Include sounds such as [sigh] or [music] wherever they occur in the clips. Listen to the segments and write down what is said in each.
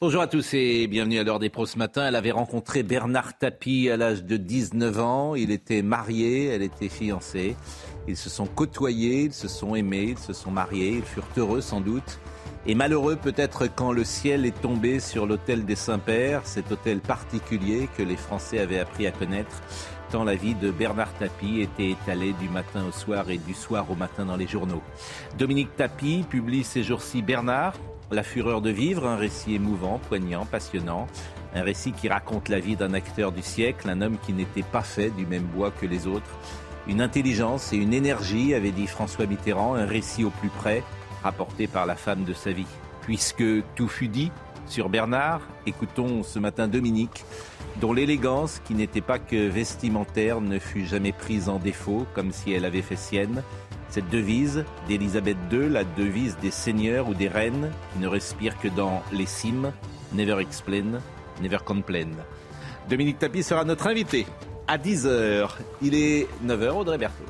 Bonjour à tous et bienvenue à l'heure des pros ce matin. Elle avait rencontré Bernard Tapie à l'âge de 19 ans. Il était marié, elle était fiancée. Ils se sont côtoyés, ils se sont aimés, ils se sont mariés. Ils furent heureux sans doute. Et malheureux peut-être quand le ciel est tombé sur l'hôtel des Saints-Pères, cet hôtel particulier que les Français avaient appris à connaître, tant la vie de Bernard Tapie était étalée du matin au soir et du soir au matin dans les journaux. Dominique Tapie publie ces jours-ci Bernard, La fureur de vivre, un récit émouvant, poignant, passionnant, un récit qui raconte la vie d'un acteur du siècle, un homme qui n'était pas fait du même bois que les autres. Une intelligence et une énergie, avait dit François Mitterrand, un récit au plus près, rapporté par la femme de sa vie. Puisque tout fut dit sur Bernard, écoutons ce matin Dominique, dont l'élégance, qui n'était pas que vestimentaire, ne fut jamais prise en défaut, comme si elle avait fait sienne. Cette devise d'Élisabeth II, la devise des seigneurs ou des reines, qui ne respire que dans les cimes, never explain, never complain. Dominique Tapie sera notre invité à 10h. Il est 9h, Audrey Berthaud.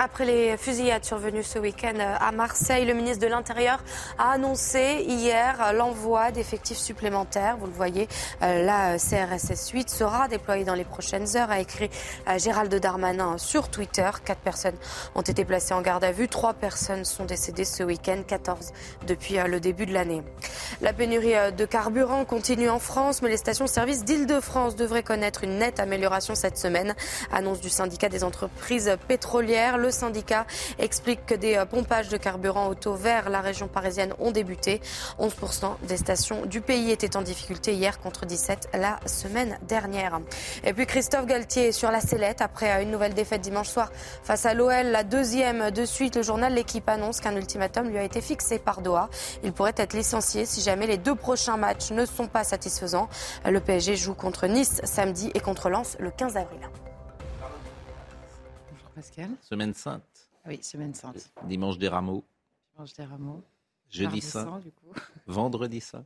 Après les fusillades survenues ce week-end à Marseille, le ministre de l'Intérieur a annoncé hier l'envoi d'effectifs supplémentaires. Vous le voyez, euh, la CRSS 8 sera déployée dans les prochaines heures, a écrit euh, Gérald Darmanin sur Twitter. Quatre personnes ont été placées en garde à vue. Trois personnes sont décédées ce week-end, 14 depuis euh, le début de l'année. La pénurie de carburant continue en France, mais les stations-service d'Île-de-France devraient connaître une nette amélioration cette semaine. Annonce du syndicat des entreprises pétrolières. Syndicat explique que des pompages de carburant auto vers la région parisienne ont débuté. 11% des stations du pays étaient en difficulté hier contre 17 la semaine dernière. Et puis Christophe Galtier sur la sellette après une nouvelle défaite dimanche soir face à l'OL, la deuxième de suite. Le journal L'équipe annonce qu'un ultimatum lui a été fixé par Doha. Il pourrait être licencié si jamais les deux prochains matchs ne sont pas satisfaisants. Le PSG joue contre Nice samedi et contre Lens le 15 avril. Pascal. Semaine sainte. Oui, semaine sainte. Dimanche des rameaux. Dimanche des rameaux. Jeudi saint. saint, du coup. [laughs] Vendredi saint.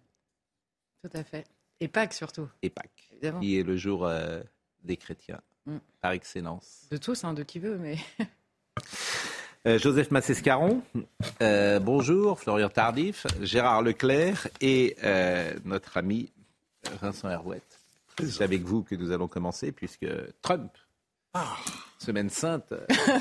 Tout à fait. Et Pâques surtout. Et Pâques. Évidemment. Qui est le jour euh, des chrétiens. Mm. Par excellence. De tous, hein, de qui veut, mais. [laughs] Euh, Joseph Massescaron, euh, bonjour. Florian Tardif, Gérard Leclerc et euh, notre ami Vincent Herouette. C'est avec vous que nous allons commencer puisque Trump, semaine sainte,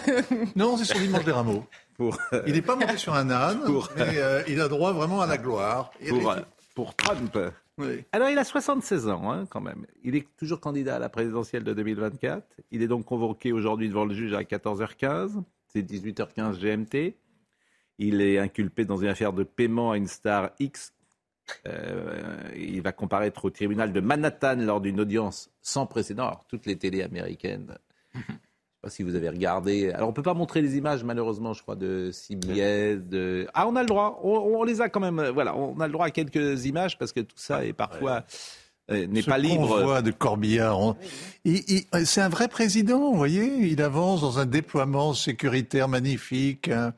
[laughs] Non, c'est sur dimanche des rameaux. pour, euh, Il n'est pas monté sur un âne, [laughs] Pour- mais euh, il a droit vraiment à la gloire. Pour, euh, pour Trump. Oui. Alors, il a 76 ans, hein, quand même. Il est toujours candidat à la présidentielle de 2024. Il est donc convoqué aujourd'hui devant le juge à 14h15. C'est 18h15 GMT. Il est inculpé dans une affaire de paiement à une star X. Euh, il va comparaître au tribunal de Manhattan lors d'une audience sans précédent. Alors, toutes les télés américaines. Je ne sais pas si vous avez regardé. Alors, on ne peut pas montrer les images, malheureusement, je crois, de CBS. De... Ah, on a le droit. On, on les a quand même. Voilà, on a le droit à quelques images parce que tout ça est parfois euh, n'est pas libre. de Corbillard. on- il- il- c'est un vrai président, vous voyez. Il avance dans un déploiement sécuritaire magnifique, hein,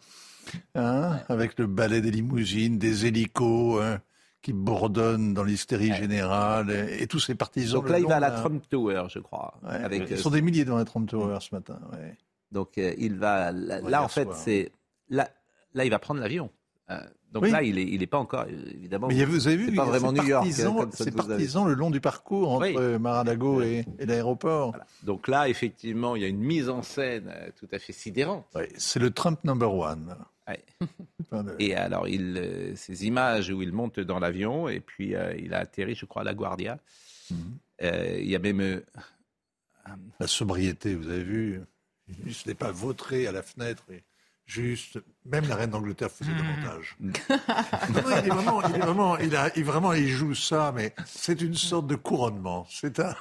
hein, avec le balai des limousines, des hélicos hein, qui bourdonnent dans l'hystérie générale, et, et tous ses partisans. Donc là, il va à la Trump Tower, je crois. Ouais, avec, Ils euh, sont des milliers dans la Trump Tower ce matin. ouais. Donc euh, il va là, en fait c'est là là il va prendre l'avion. Euh, donc Oui. là il est il est pas encore évidemment. Mais vous avez vu, c'est il y pas a vraiment ces New York. ces avez- partisans le long du parcours entre Oui. Mar-a-Lago et, et l'aéroport. Voilà. Donc là effectivement il y a une mise en scène tout à fait sidérante. Ouais, c'est le Trump number one. Ouais. [laughs] Et alors il euh, ces images où il monte dans l'avion et puis euh, il a atterri je crois à La Guardia. Mhm. Euh, il y a même La sobriété, vous avez vu, il ne s'était pas vautré à la fenêtre. Et juste, même la reine d'Angleterre faisait davantage. [laughs] Non, non, il est vraiment, il est vraiment, il a, il vraiment, il joue ça, mais c'est une sorte de couronnement. C'est un,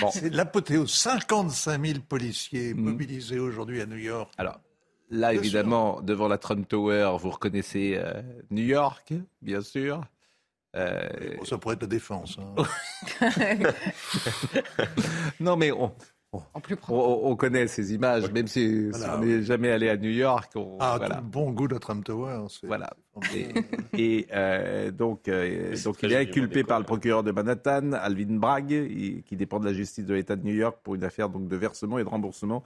Bon. C'est l'apothéose. 55 000 policiers Mm. mobilisés aujourd'hui à New York. Alors, là, Bien évidemment, devant la Trump Tower, vous reconnaissez euh, New York, bien sûr. Euh, Bon, ça pourrait être la défense. hein. [laughs] non, mais on, En plus on, connaît ces images, même si, on n'est jamais allé à New York. on- Ah, voilà. tout le bon goût de la Trump Tower. c'est- Voilà. Et, et, euh, donc, euh, donc il est inculpé par le procureur de Manhattan, Alvin Bragg, qui dépend de la justice de l'État de New York pour une affaire donc de versement et de remboursement.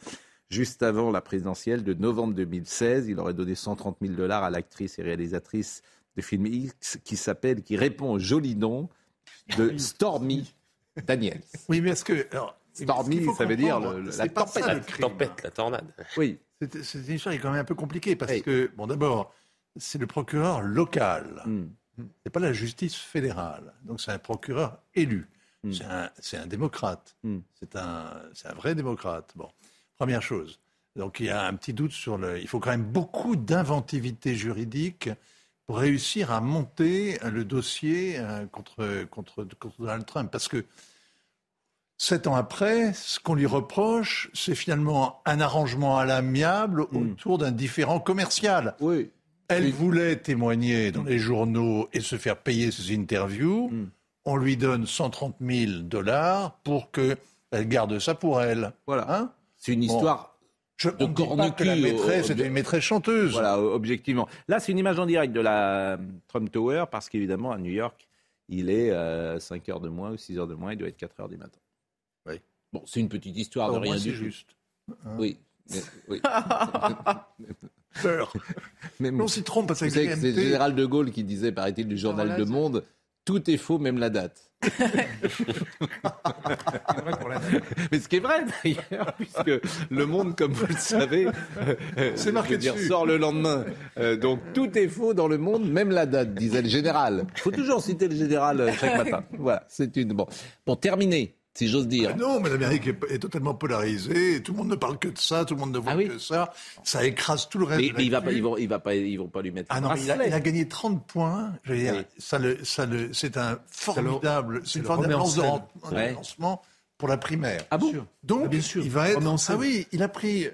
Juste avant la présidentielle de novembre 2016, il aurait donné 130 000 dollars à l'actrice et réalisatrice de film X qui s'appelle, qui répond au joli nom de [laughs] Stormy Daniels. Oui, mais est-ce que. alors, Stormy, ça veut dire le- la ça, tempête. le La tempête, la tornade. Oui, une histoire qui est quand même un peu compliquée parce que, bon, d'abord, c'est le procureur local. Hmm. C'est pas la justice fédérale. Donc c'est un procureur élu. Mm. C'est un, démocrate. Mm. C'est un, c'est un vrai démocrate. Bon, première chose. Donc il y a un petit doute sur le. Il faut quand même beaucoup d'inventivité juridique pour réussir à monter le dossier euh, contre, contre, contre Donald Trump. Parce que sept ans après, ce qu'on lui reproche, c'est finalement un arrangement à l'amiable Mm. autour d'un différent commercial. oui. Elle Oui. voulait témoigner dans les journaux et se faire payer ses interviews. Mm. On lui donne 130 000 dollars pour qu'elle garde ça pour elle. Voilà. Hein? C'est une Bon. histoire Je De ne dis pas cornucu que la maîtresse au- était une maîtresse chanteuse. Voilà, objectivement. Là, c'est une image en direct de la euh, Trump Tower parce qu'évidemment, à New York, il est euh, 5 heures de moins ou 6 heures de moins, il doit être 4 heures du matin. Oui. Bon, c'est une petite histoire de rien du tout. juste. Oui. mais- oui. [laughs] Peur. Mais- On s'y trompe parce que c'est général de Gaulle qui disait, paraît-il, du journal Le Monde, tout est faux, même [laughs] la date. Mais ce qui est vrai d'ailleurs, [laughs] puisque Le Monde, comme vous le savez, euh, C'est marqué je veux dire, dessus. sort le lendemain. Euh, donc tout est faux dans Le Monde, même la date, disait le général. Il faut toujours citer le général euh, chaque [laughs] matin. Voilà, c'est une. Bon, pour terminer, si j'ose dire. Ah non, mais l'Amérique est, est totalement polarisée. et Tout le monde ne parle que de ça. Tout le monde ne voit Ah oui. que ça. Ça écrase tout le reste. Mais, de mais il va pas, ils vont, il va pas, ils vont pas lui mettre. Ah un non, mais il a, bracelet. il a gagné 30 points. Je veux dire, Oui. ça le, ça le, c'est un formidable, c'est une le formidable remet en lance de scène. ran- de Ouais. Pour la primaire. Ah bon sûr. Donc, Ah, bien sûr. il va être. Ah scène. oui, il a pris,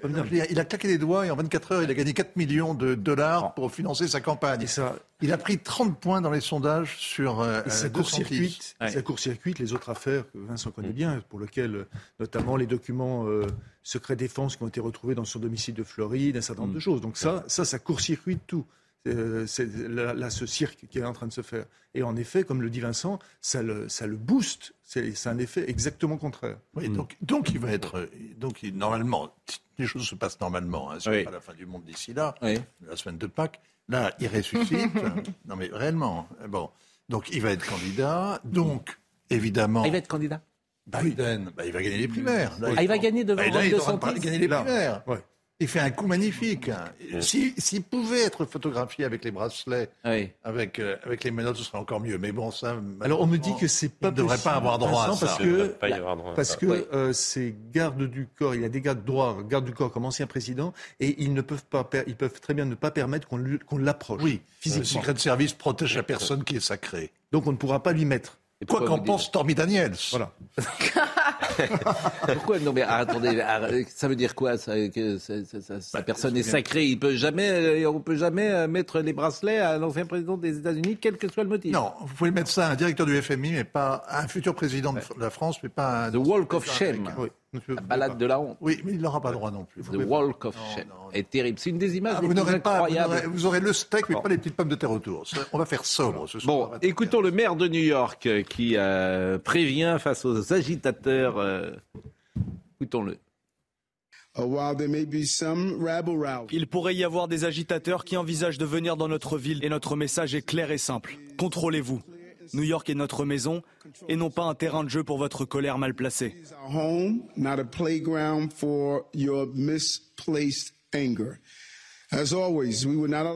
il a claqué les doigts et en 24 heures, il a gagné 4 millions de dollars pour financer sa campagne. Et ça, Il a pris 30 points dans les sondages sur euh, et ça euh, 210. court-circuite, Ouais. ça court-circuite les autres affaires que Vincent connaît bien, pour lesquelles, notamment les documents euh, secret défense qui ont été retrouvés dans son domicile de Floride, un certain nombre de choses. Donc ça, ça, ça court-circuite tout. Euh, c'est là, là, ce cirque qui est en train de se faire. Et en effet, comme le dit Vincent, ça le, ça le booste. C'est c'est un effet exactement contraire. Oui, donc, donc il va être, euh, donc il- normalement, les choses se passent normalement. Hein, c'est Oui. pas la fin du monde d'ici là, Oui. la semaine de Pâques. Là, il ressuscite. [laughs] non mais réellement. Bon, donc il va être candidat. Donc évidemment, il va être candidat? Biden, bah, il va gagner les primaires. Là, Ah, il va gagner devant bah, là, il de gagner les Là, primaires. ouais. Il fait un coup magnifique. hein. Si- S'il pouvait être photographié avec les bracelets, Oui. avec, euh, avec les menottes, ce serait encore mieux. Mais bon, ça. Alors on me dit que c'est pas il ne devrait possible, pas avoir droit à ça. parce Il ne que devrait pas y avoir droit à Parce ça. que Oui. euh, ces gardes du corps, il y a des gardes droits, gardes du corps comme ancien président, et ils ne peuvent pas, ils peuvent très bien ne pas permettre qu'on l'approche Oui, le physiquement. Secret Service protège la personne qui est sacrée. Donc on ne pourra pas lui mettre. Quoi pourquoi qu'en pense Stormy Daniels. Voilà. [laughs] Pourquoi Non mais attendez, arrêtez, ça veut dire quoi ça, que ça- ça- ça- Sa personne est sacrée, il peut jamais, euh, on peut jamais euh, mettre les bracelets à l'ancien président des États-Unis, quel que soit le motif. Non, vous pouvez mettre ça à un directeur du FMI, mais pas à un futur président de la France, mais pas à un. The Walk of Shame, américain. La balade de la honte. Oui, mais il n'aura pas droit non plus. The Walk of Shame est terrible. C'est une des images Ah, les vous plus pas, vous incroyables. aurez, vous aurez le steak, mais Bon. pas les petites pommes de terre autour. On va faire sobre ce soir. Bon, écoutons le maire de New York euh, qui euh, prévient face aux agitateurs. euh, écoutons-le. While there may be some rabble rouse, Il pourrait y avoir des agitateurs qui envisagent de venir dans notre ville et notre message est clair et simple. Contrôlez-vous. New York est notre maison et non pas un terrain de jeu pour votre colère mal placée.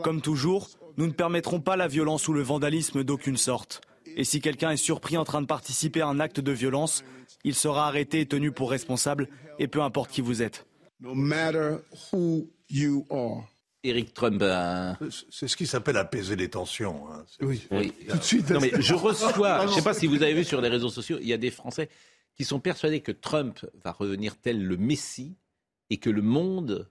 Comme toujours, nous ne permettrons pas la violence ou le vandalisme d'aucune sorte. Et si quelqu'un est surpris en train de participer à un acte de violence, il sera arrêté et tenu pour responsable, et peu importe qui vous êtes. no matter who you are. Eric Trump. C'est ce qui s'appelle apaiser les tensions. hein. Oui. oui. Tout de suite. Non mais je reçois, je ne sais pas si vous avez vu sur les réseaux sociaux, il y a des Français qui sont persuadés que Trump va revenir tel le Messie et que le monde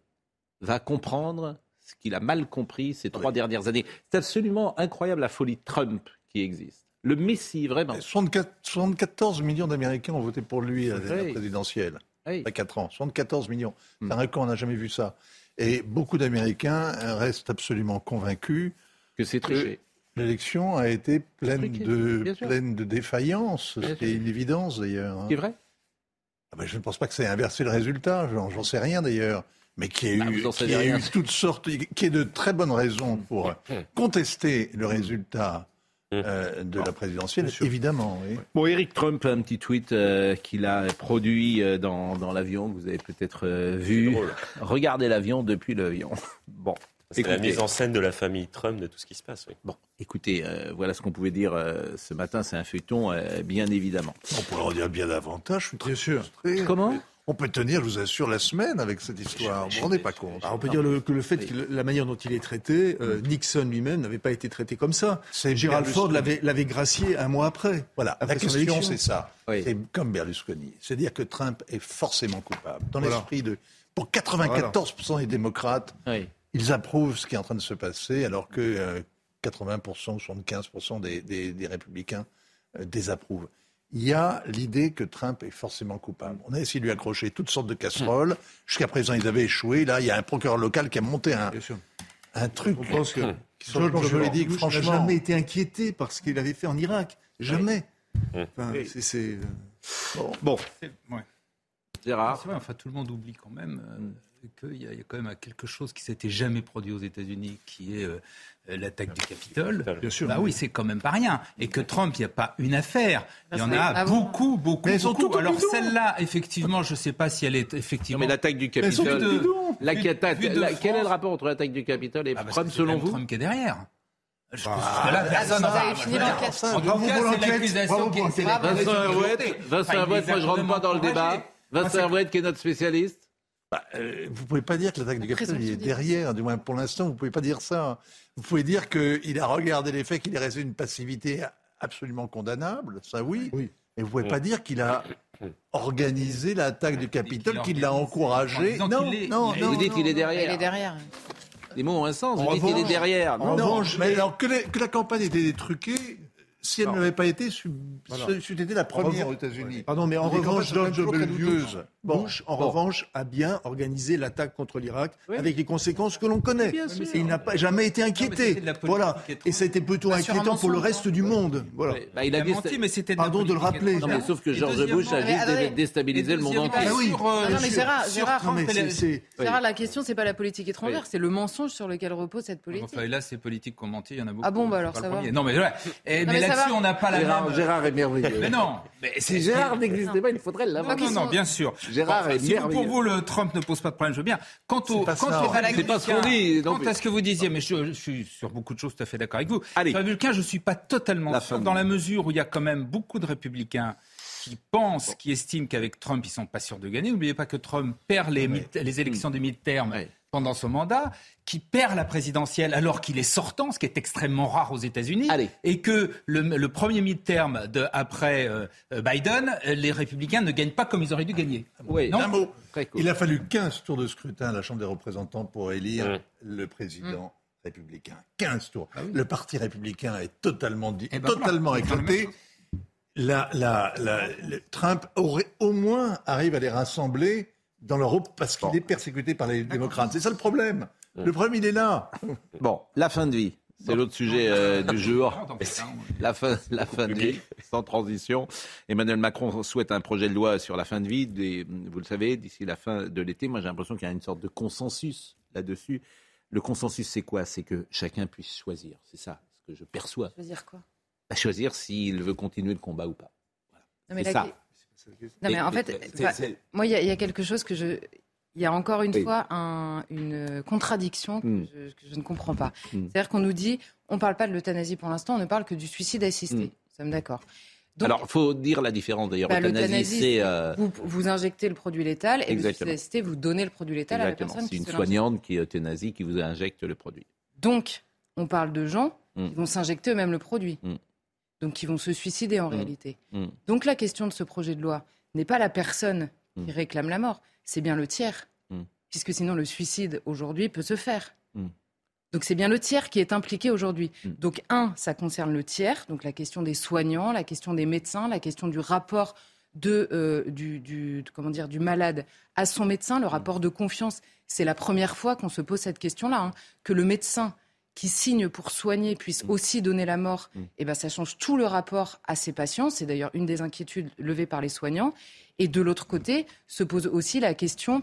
va comprendre ce qu'il a mal compris ces trois dernières années. C'est absolument incroyable la folie de Trump qui existe. Le Messie, vraiment. 74, 74 millions d'Américains ont voté pour lui à la Oui. présidentielle. Oui. à 4 ans. 74 millions. Hmm. C'est un record, on n'a jamais vu ça. Et beaucoup d'Américains restent absolument convaincus Que c'est triché. L'élection a été pleine Truqué, de, pleine de défaillances. Sûr. une évidence d'ailleurs. hein. C'est vrai? Ah ben, je ne pense pas que ça ait inversé le résultat, j'en j'en sais rien d'ailleurs. Mais qu'il y Bah, a vous eu, a eu toutes sortes, qu'il y ait de très bonnes raisons pour [laughs] contester le résultat euh, de la présidentielle, évidemment. oui. Bon, Eric Trump, un petit tweet euh, qu'il a produit euh, dans, dans l'avion, que vous avez peut-être euh, vu. Regardez l'avion depuis l'avion. [laughs] Bon, C'est la mise en scène de la famille Trump, de tout ce qui se passe. Oui. Bon, écoutez, euh, voilà ce qu'on pouvait dire euh, ce matin. C'est un feuilleton, euh, bien évidemment. On pourrait en dire bien davantage. Je suis très Bien sûr. Comment? On peut tenir, je vous assure, la semaine avec cette histoire. Vous vous rendez pas compte. Alors, on peut dire le- que le fait que la manière dont il est traité, euh, Nixon lui-même n'avait pas été traité comme ça. C'est Gérald Ford l'avait gracié un mois après. Voilà, Après la question c'est ça. Oui. C'est comme Berlusconi. C'est-à-dire que Trump est forcément coupable. Dans Voilà. l'esprit de... Pour 94% des démocrates, Oui. ils approuvent ce qui est en train de se passer, alors que euh, 80% ou 75% des, des- des républicains euh, désapprouvent. Il y a l'idée que Trump est forcément coupable. On a essayé de lui accrocher toutes sortes de casseroles. Jusqu'à présent, ils avaient échoué. Là, il y a un procureur local qui a monté un, truc. On pense que [laughs] plan George juridique, Bush n'a franchement. jamais été inquiété par ce qu'il avait fait en Irak. Jamais. Enfin, Oui. c'est- euh, Bon, C'est- ouais. Gérard. Vrai, enfin, tout le monde oublie quand même euh, qu'il y, a- il y a quand même quelque chose qui s'était jamais produit aux États-Unis, qui est euh, l'attaque du Capitole. Bien sûr. Bah oui, c'est quand même pas rien. Et que Trump, il n'y a pas une affaire. Il y en a ah bon beaucoup, beaucoup, Mais beaucoup. Alors celle-là, effectivement, je ne sais pas si elle est Non, effectivement. mais l'attaque du Capitole. de-. La- vu de la- quel est le rapport entre l'attaque du Capitole et Ah, parce Trump, selon vous Trump qui est derrière. Je pense Ah, que là, personne vous va- avez fini l'enquête. En tout Bravo cas, pour c'est l'enquête. l'accusation Bravo qui pour est. c'est l'enquête. l'accusation Vincent qui est Herouet, portée. Vincent Enfin, il Herouet, les moi a je rentre pas dans le débat. Vincent c'est- Herouet qui est notre spécialiste. Bah, euh, vous pouvez pas dire que l'attaque du Capitole est derrière, du moins pour l'instant, vous pouvez pas dire ça. Vous pouvez dire qu'il a regardé les faits, qu'il est resté une passivité absolument condamnable, ça oui. Oui. Et vous pouvez pas dire qu'il a [coughs] organisé l'attaque du Capitole, qu'il l'a en encouragé. disant Non, non, non. vous dites non, qu'il est non. derrière. Il est derrière. Les mots ont un sens. Vous En dites qu'il est derrière. en Non. Non, revanche, mais mais- alors que, les- que la campagne était détruquée, si elle Non. n'avait pas été, c'eût Voilà. été la première aux États-Unis. Pardon, mais en Les revanche, George W. Bon. Bush, en Bon. revanche, a bien organisé l'attaque contre l'Irak Oui. avec les conséquences que l'on connaît. Bien sûr. Et il n'a pas jamais été inquiété. voilà. Et ça a été plutôt un inquiétant pour le reste hein. du monde. Voilà. Bah, il Il a dit. menti, mais c'était Pardon de le rappeler. Non, mais sauf que George Bush a juste déstabilisé le monde entier. Ah oui. sur, euh, Non, mais Gérard, la question, c'est pas la politique étrangère, c'est le mensonge sur lequel repose cette politique. Enfin, et là, c'est politique qu'on mentit, il y en a beaucoup. Ah bon, bah alors, ça va. Non, mais, là-dessus, on n'a pas la Gérard, même. Gérard est merveilleux. Mais non. Mais Si Gérard n'existait pas, il faudrait l'avoir. non, non, bien sûr. Gérard est si merveilleux. pour vous, le Trump ne pose pas de problème, je veux bien. Quant au, pas quant aux pas ce qu'on dit, quant à ce que vous disiez, mais je, je suis sur beaucoup de choses tout à fait d'accord avec vous. Allez. Sur républicains, je ne suis pas totalement La sûr, dans la mesure où il y a quand même beaucoup de républicains qui pensent, qui estiment qu'avec Trump, ils sont pas sûrs de gagner. N'oubliez pas que Trump perd les, mid- les élections des mid-termes Ouais. Pendant son mandat, qui perd la présidentielle alors qu'il est sortant, ce qui est extrêmement rare aux États-Unis, et que le, le premier mid-term de, après euh, euh, Biden, euh, les républicains ne gagnent pas comme ils auraient dû gagner. Oui. Non Un mot. Cool. Il a fallu 15 tours de scrutin à la Chambre des représentants pour élire Ouais. le président républicain. 15 tours. Ah oui. Le parti républicain est totalement, dit, Eh ben totalement voilà, c'est la éclaté. La, la, la- le- Trump aurait au moins arrive à les rassembler dans l'Europe parce qu'il est persécuté par les démocrates. C'est ça le problème. Le problème, il est là. [laughs] Bon, la fin de vie. C'est l'autre sujet euh, du jour. [laughs] La fin, la fin de vie, sans transition. Emmanuel Macron souhaite un projet de loi sur la fin de vie, des- vous le savez, d'ici la fin de l'été. Moi, j'ai l'impression qu'il y a une sorte de consensus là-dessus. Le consensus, c'est quoi? C'est que chacun puisse choisir. C'est ça ce que je perçois. Dire quoi? À choisir s'il veut continuer le combat ou pas. Non, mais C'est la- ça. Non, mais en fait, bah, moi, il y, a- il y a quelque chose que je. Il y a encore une Oui. fois un- une contradiction que, Hmm. je, que je ne comprends pas. Hmm. C'est-à-dire qu'on nous dit, on ne parle pas de l'euthanasie pour l'instant, on ne parle que du suicide assisté. Hmm. Nous sommes d'accord. Donc, Alors, faut dire la différence d'ailleurs. bah, Euthanasie, l'euthanasie, c'est euh, vous, vous injectez le produit létal et le Exactement. suicide assisté, vous donnez le produit létal à la personne C'est une soignante qui est euthanasie qui vous injecte le produit. Donc, on parle de gens Hmm. qui vont s'injecter eux-mêmes le produit. Donc, qui vont se suicider en Hmm. réalité. Hmm. Donc, la question de ce projet de loi, n'est pas la personne Mm. qui réclame la mort, c'est bien le tiers. Mm. Puisque sinon, le suicide aujourd'hui peut se faire. Mm. Donc c'est bien le tiers qui est impliqué aujourd'hui. Mm. Donc un, ça concerne le tiers, donc la question des soignants, la question des médecins, la question du rapport de, euh, du, du- comment dire, du malade à son médecin, le rapport de confiance. C'est la première fois qu'on se pose cette question-là, hein, que le médecin qui signe pour soigner puisse aussi donner la mort, Mm. et ben ça change tout le rapport à ses patients. C'est d'ailleurs une des inquiétudes levées par les soignants. Et de l'autre côté, se pose aussi la question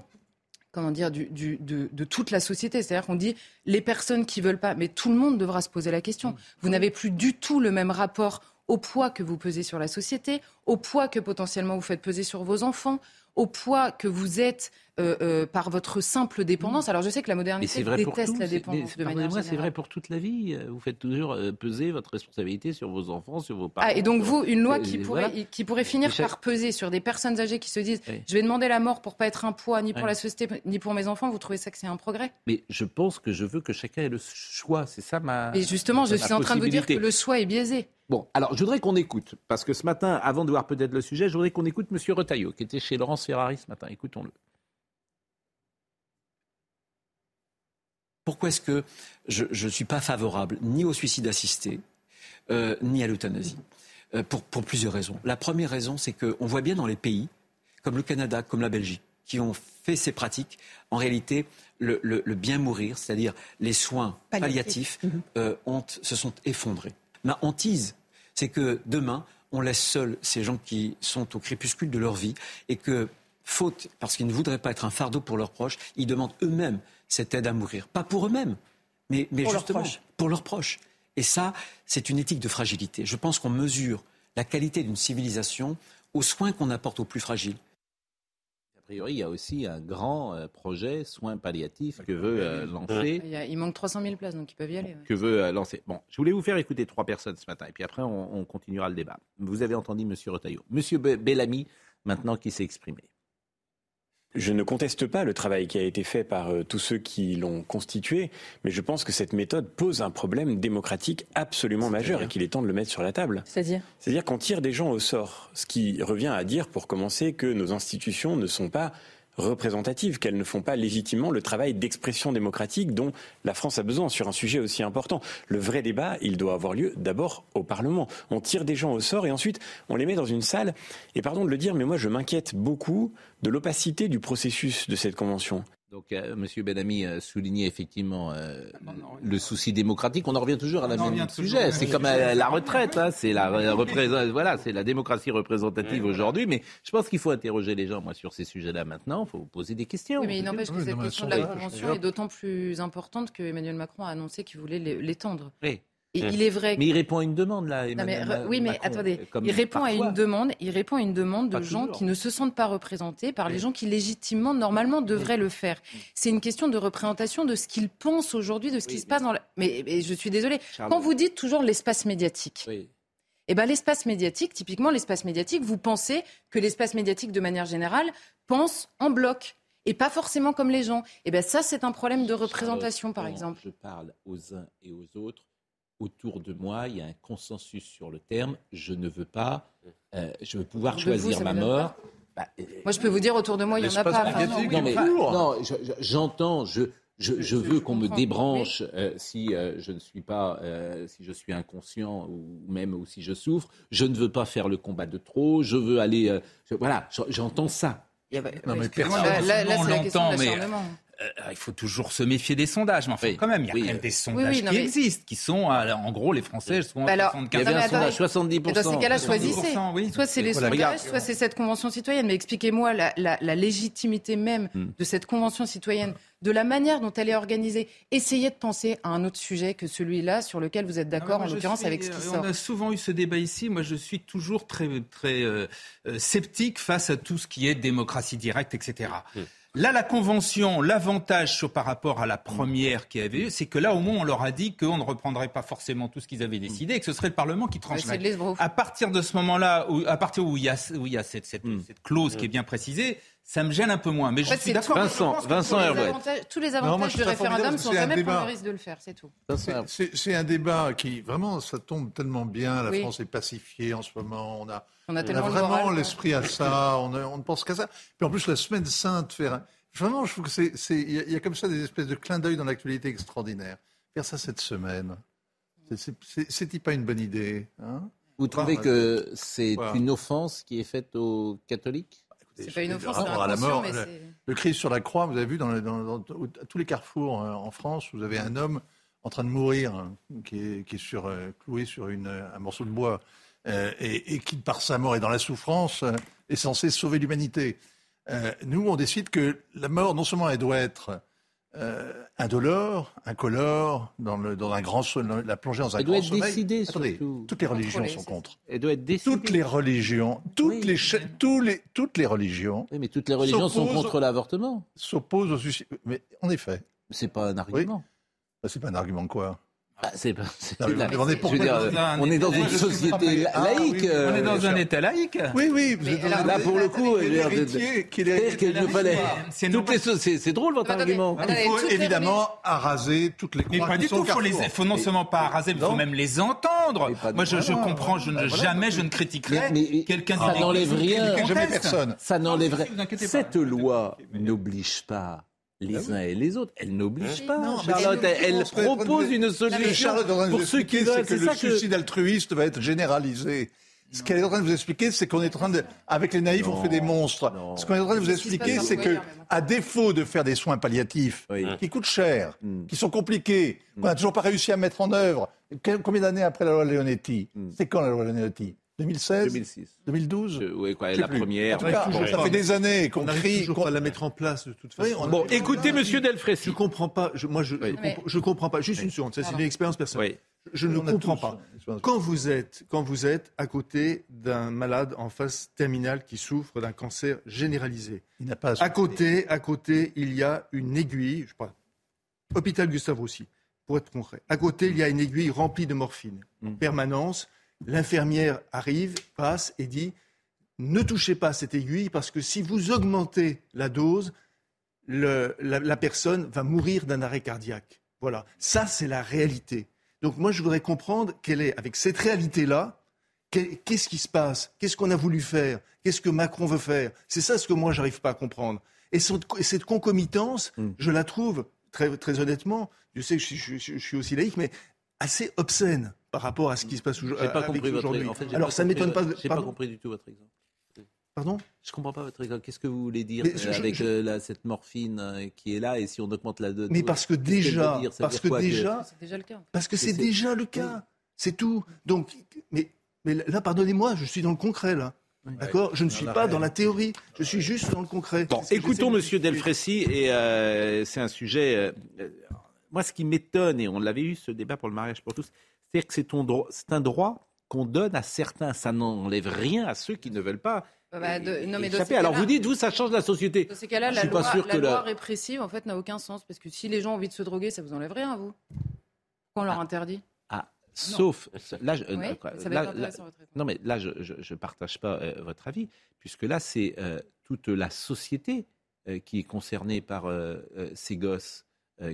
comment dire, du, du- de, de toute la société. C'est-à-dire qu'on dit les personnes qui veulent pas, mais tout le monde devra se poser la question. Vous n'avez plus du tout le même rapport au poids que vous pesez sur la société, au poids que potentiellement vous faites peser sur vos enfants, au poids que vous êtes euh, euh, par votre simple dépendance. Alors je sais que la modernité déteste la dépendance de manière pardonnez-moi, c'est générale. vrai pour toute la vie. Euh, Vous faites toujours peser votre responsabilité sur vos enfants, sur vos parents. Ah, et donc vous, une loi qui voilà. pourrait, qui pourrait finir chaque- par peser sur des personnes âgées qui se disent Oui. je vais demander la mort pour pas être un poids ni pour Oui. la société ni pour mes enfants, vous trouvez ça que c'est un progrès? Mais je pense que je veux que chacun ait le choix. C'est ça ma. Et justement, je ma suis en train de vous dire que le choix est biaisé. Bon, alors je voudrais qu'on écoute, parce que ce matin, avant de voir peut-être le sujet, je voudrais qu'on écoute M. Retailleau, qui était chez Laurence Ferrari ce matin. Écoutons-le. Pourquoi est-ce que je ne suis pas favorable ni au suicide assisté, euh, ni à l'euthanasie Euh, pour, pour plusieurs raisons. La première raison, c'est qu'on voit bien dans les pays, comme le Canada, comme la Belgique, qui ont fait ces pratiques, en réalité, le, le- le bien mourir, c'est-à-dire les soins Palliatifs. palliatifs, euh, ont- se sont effondrés. Ma hantise, c'est que demain, on laisse seuls ces gens qui sont au crépuscule de leur vie et que, faute, parce qu'ils ne voudraient pas être un fardeau pour leurs proches, ils demandent eux-mêmes cette aide à mourir. Pas pour eux-mêmes, mais, mais Pour leurs justement pour leurs proches. Et ça, c'est une éthique de fragilité. Je pense qu'on mesure la qualité d'une civilisation aux soins qu'on apporte aux plus fragiles. A priori, il y a aussi un grand euh, projet soins palliatifs que veut euh, lancer. Il, y a- il manque 300 000 places, donc ils peuvent y aller. ouais. que veut euh, lancer. Bon, je voulais vous faire écouter trois personnes ce matin, et puis après, on, on continuera le débat. Vous avez entendu M. Retailleau. M. Be- Bellamy, maintenant, qui s'est exprimé. Je ne conteste pas le travail qui a été fait par euh, tous ceux qui l'ont constitué, mais je pense que cette méthode pose un problème démocratique absolument majeur et qu'il est temps de le mettre sur la table. C'est-à-dire? C'est-à-dire qu'on tire des gens au sort, ce qui revient à dire, pour commencer, que nos institutions ne sont pas représentatives, qu'elles ne font pas légitimement le travail d'expression démocratique dont la France a besoin sur un sujet aussi important. Le vrai débat, il doit avoir lieu d'abord au Parlement. On tire des gens au sort et ensuite on les met dans une salle. Et pardon de le dire, mais moi je m'inquiète beaucoup de l'opacité du processus de cette convention. Donc, euh, M. Bellamy a souligné effectivement euh, le souci démocratique. On en revient toujours à la en même sujet. C'est comme à la retraite. hein. C'est la, la représent- voilà, c'est la démocratie représentative aujourd'hui. Mais je pense qu'il faut interroger les gens, moi, sur ces sujets-là maintenant. Il faut poser des questions. Oui, mais il n'empêche que cette question de la convention est d'autant plus importante que Emmanuel Macron a annoncé qu'il voulait l'é- l'étendre. Oui. Et il est vrai. Mais il répond à une demande, là. Non, mais oui, mais Macron, attendez, il répond à une demande. Il répond à une demande de gens toujours. qui ne se sentent pas représentés par les gens qui légitimement, normalement, devraient le faire. C'est une question de représentation de ce qu'ils pensent aujourd'hui, de ce qui se passe dans. La... Mais, mais je suis désolée. Charles. Quand vous dites toujours l'espace médiatique. Eh ben, l'espace médiatique, typiquement l'espace médiatique, vous pensez que l'espace médiatique, de manière générale, pense en bloc et pas forcément comme les gens. Eh ben, ça, c'est un problème de représentation, par exemple. Je parle aux uns et aux autres. Autour de moi, il y a un consensus sur le terme. Je ne veux pas. euh, je veux pouvoir Autour de vous, choisir ma mort. pas. Moi, je peux vous dire, autour de moi, il n'y en a pas. Enfin, non, oui, non, mais non, je- je- j'entends. Je, je, je veux qu'on me débranche euh, si euh, je ne suis pas, euh, si je suis inconscient ou même ou si je souffre. Je ne veux pas faire le combat de trop. Je veux aller. euh, je- voilà, je- j'entends ça. Non, mais personne- là- là, on l'entend, mais euh, il faut toujours se méfier des sondages. Mais enfin, quand même, il y a quand même des sondages Oui, oui, non, qui mais- existent, qui sont, euh, en gros, les Français sont Bah à alors, 75 non, mais attendez. 70%. Et Dans ces cas-là, 70%, choisissez. oui. Soit c'est les Voilà, sondages, regarde. soit c'est cette convention citoyenne. Mais expliquez-moi la, la- la légitimité même Hmm. de cette convention citoyenne, de la manière dont elle est organisée. Essayez de penser à un autre sujet que celui-là sur lequel vous êtes d'accord, Moi, en l'occurrence avec ce qui euh, sort. On a souvent eu ce débat ici. Moi, je suis toujours très, très euh, euh, sceptique face à tout ce qui est démocratie directe, etc. Là, la convention, l'avantage sur par rapport à la première qui avait eu, c'est que là, au moins, on leur a dit qu'on ne reprendrait pas forcément tout ce qu'ils avaient décidé et que ce serait le Parlement qui c'est trancherait. de l'esbrouf. À partir de ce moment-là, à partir où il y a, où il y a cette, cette- Hmm. cette clause qui est bien précisée, ça me gêne un peu moins. Mais je En fait, suis d'accord. Vincent, Vincent tous les avantages- Tous les Non, moi, avantages je du référendum sont jamais débat. prendre le risque de le faire, c'est tout. C'est- un débat qui, vraiment, ça tombe tellement bien. La Oui. France est pacifiée en ce moment. On a, On a on a vraiment l'esprit à ça. On, a- on ne pense qu'à ça. Puis en plus, la semaine sainte, faire. Vraiment, je trouve que c'est. Il y, a- il y a comme ça des espèces de clins d'œil dans l'actualité extraordinaire. Faire ça cette semaine. C'est- c'est- C'est c'est pas une bonne idée. hein? Vous trouvez Bah, que c'est voilà. une offense qui est faite aux catholiques? C'est pas une offense, c'est à la mort, mais le, Christ sur la croix, vous avez vu dans, le- dans- dans- à tous les carrefours euh, en France, vous avez un homme en train de mourir, hein, qui est, qui est sur, euh, cloué sur une, un morceau de bois, euh, et, et qui, par sa mort et dans la souffrance, euh, est censé sauver l'humanité. Euh, nous, on décide que la mort, non seulement elle doit être euh, indolore, incolore, dans, le, dans un grand so- la plonger dans un Elle doit grand être sommeil. décidée, Attendez, surtout. toutes les religions sont contre. Elle doit être décidée. Toutes les religions, toutes, Oui. les, cha- tous les, toutes les religions Oui, mais toutes les religions sont contre l'avortement. s'opposent au suicide. Mais en effet, C'est pas un argument. bah, c'est pas un argument de quoi? Ah, c'est pas. on est dans une société laïque. oui, euh, On est dans un. État laïque. Oui, oui, Là, pour le coup, C'est-à-dire qu'il fallait. C'est drôle votre argument. Il faut évidemment araser toutes les Mais pas du tout. Il faut, non seulement pas araser, mais il faut même les entendre. Moi, je, comprends. Je ne, Bah, jamais je ne critiquerai quelqu'un ça n'enlève rien. Jamais personne. Ça n'enlèverait. si, vous inquiétez pas. Cette loi n'oblige pas les uns et les autres. Elle n'oblige pas. Non, Charlotte, elle- propose une Ce que solution Charlotte est en train de pour vous ceux qui expliquer, veulent. c'est que le ça que. suicide altruiste va être généralisé. Ce qu'elle est en train de vous expliquer, c'est qu'on est en train de, avec les naïfs, on fait des monstres. non. Ce qu'on est en train de vous expliquer, c'est que, à défaut de faire des soins palliatifs, Oui. qui coûtent cher, Mm. qui sont compliqués, qu'on n'a toujours pas réussi à mettre en œuvre. Combien d'années après la loi Leonetti? Mm. C'est quand la loi Leonetti? 2016 2006. 2012 Je- ouais, quoi, Je sais la plus. première. En tout cas, ça pas. fait des années qu'on crie. toujours qu'on- pas à la mettre en place de toute Oui, façon. on- Bon, écoutez, monsieur Je Delfrécy. comprends pas. Je, moi, je, je, Oui. comprends, je comprends pas. Juste une seconde. Ça, c'est une expérience personnelle. Oui. Je ne comprends tous, pas. Quand vous êtes, quand vous êtes à côté d'un malade en phase terminale qui souffre d'un cancer généralisé, Il n'a pas à à côté, à côté, il y a une aiguille. Je sais pas. Hôpital Gustave Roussy, pour être concret. À côté, il y a une aiguille remplie de morphine. En permanence, l'infirmière arrive, passe et dit ne touchez pas cette aiguille parce que si vous augmentez la dose, le- la, la personne va mourir d'un arrêt cardiaque. Voilà, ça c'est la réalité. Donc moi je voudrais comprendre quelle est, avec cette réalité-là, qu'est- qu'est-ce qui se passe? Qu'est-ce qu'on a voulu faire? Qu'est-ce que Macron veut faire? C'est ça ce que moi j'arrive pas à comprendre. Et cette, et cette concomitance, Mm. je la trouve très, très honnêtement, je sais que je, suis- je- je suis aussi laïque, mais assez obscène par rapport à ce qui se passe aujourd'hui. pas compris votre aujourd'hui. en fait, j'ai Alors pas ça compris m'étonne pas. J'ai pas pardon compris du tout votre exemple. Pardon? Je comprends pas votre exemple. Qu'est-ce que vous voulez dire Mais je- je- avec je- euh, la- cette morphine euh, qui est là et si on augmente la dose Mais parce que déjà, dire? Ça veut parce dire que déjà, C'est déjà le cas. parce que c'est déjà le cas. C'est tout. Donc, mais, mais là, pardonnez-moi, je suis dans le concret là. D'accord? Je ne suis pas dans la théorie. Je suis juste dans le concret. Bon, que écoutons Monsieur. Delfrécy et euh, c'est un sujet. moi, ce qui m'étonne et on l'avait eu ce débat pour le mariage pour tous, c'est que c'est un droit qu'on donne à certains. Ça n'enlève rien à ceux qui ne veulent pas. Bah, bah, de- non, mais Alors vous dites, vous, ça change la société. Dans ces cas-là, la loi, sûr la que loi la- répressive, en fait, n'a aucun sens. Parce que si les gens ont envie de se droguer, ça vous enlève rien à vous. Pourquoi on leur interdit Ah, sauf là, je, euh, Oui, va là- non mais là, je ne partage pas euh, votre avis, puisque là, c'est euh, toute la société qui est concernée par ces gosses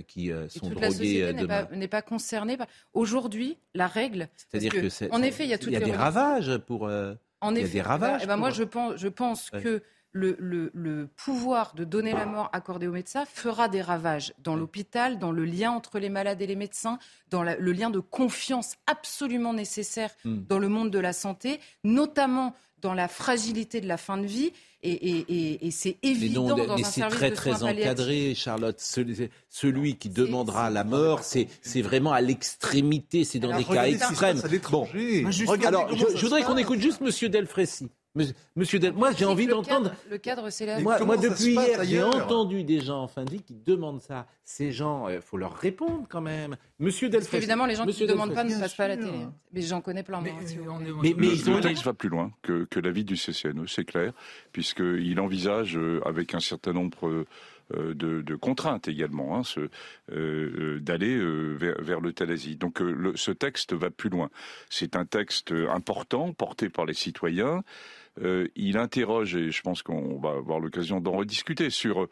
qui euh, sont la drogués société euh, n'est pas, concernée. par- Aujourd'hui, la règle. C'est-à-dire que, En effet, il y a toutes il y a les des ravages pour. euh, En il y a effet, des ravages. eh ben, moi, je pense, je pense Ouais. que le, le- le pouvoir de donner la mort accordé aux médecins fera des ravages dans l'hôpital, dans le lien entre les malades et les médecins, dans la- le lien de confiance absolument nécessaire Hmm. dans le monde de la santé, notamment dans la fragilité de la fin de vie. Et, et- et- et c'est Mais évident non, dans mais un service très de très encadré, Charlotte. Celui, celui qui demandera c'est- la mort, c'est c'est vraiment à l'extrémité, c'est dans Alors, des cas extrêmes. Bon, Regardez alors je, je se voudrais qu'on écoute juste Monsieur Delfrécy. Monsieur- Del, moi j'ai envie le d'entendre. cadre- Le cadre, c'est la. Mais Moi, moi, depuis hier, j'ai entendu des gens en fin de vie qui demandent ça. Ces gens, il faut leur répondre quand même. Monsieur Parce Delfrécy. qu'évidemment, les gens qui ne demandent pas ne passent pas à la télé. Mais j'en connais plein, moi. Mais, est- Mais- mais le, ils ont- le texte va plus loin que, que l'avis du CCNE, c'est clair, puisqu'il envisage, euh, avec un certain nombre euh, de, de contraintes également, hein, euh, euh, d'aller euh, vers, vers l'euthanasie. Donc euh, le- ce texte va plus loin. C'est un texte important, porté par les citoyens, euh, il interroge, et je pense qu'on va avoir l'occasion d'en rediscuter, sur euh,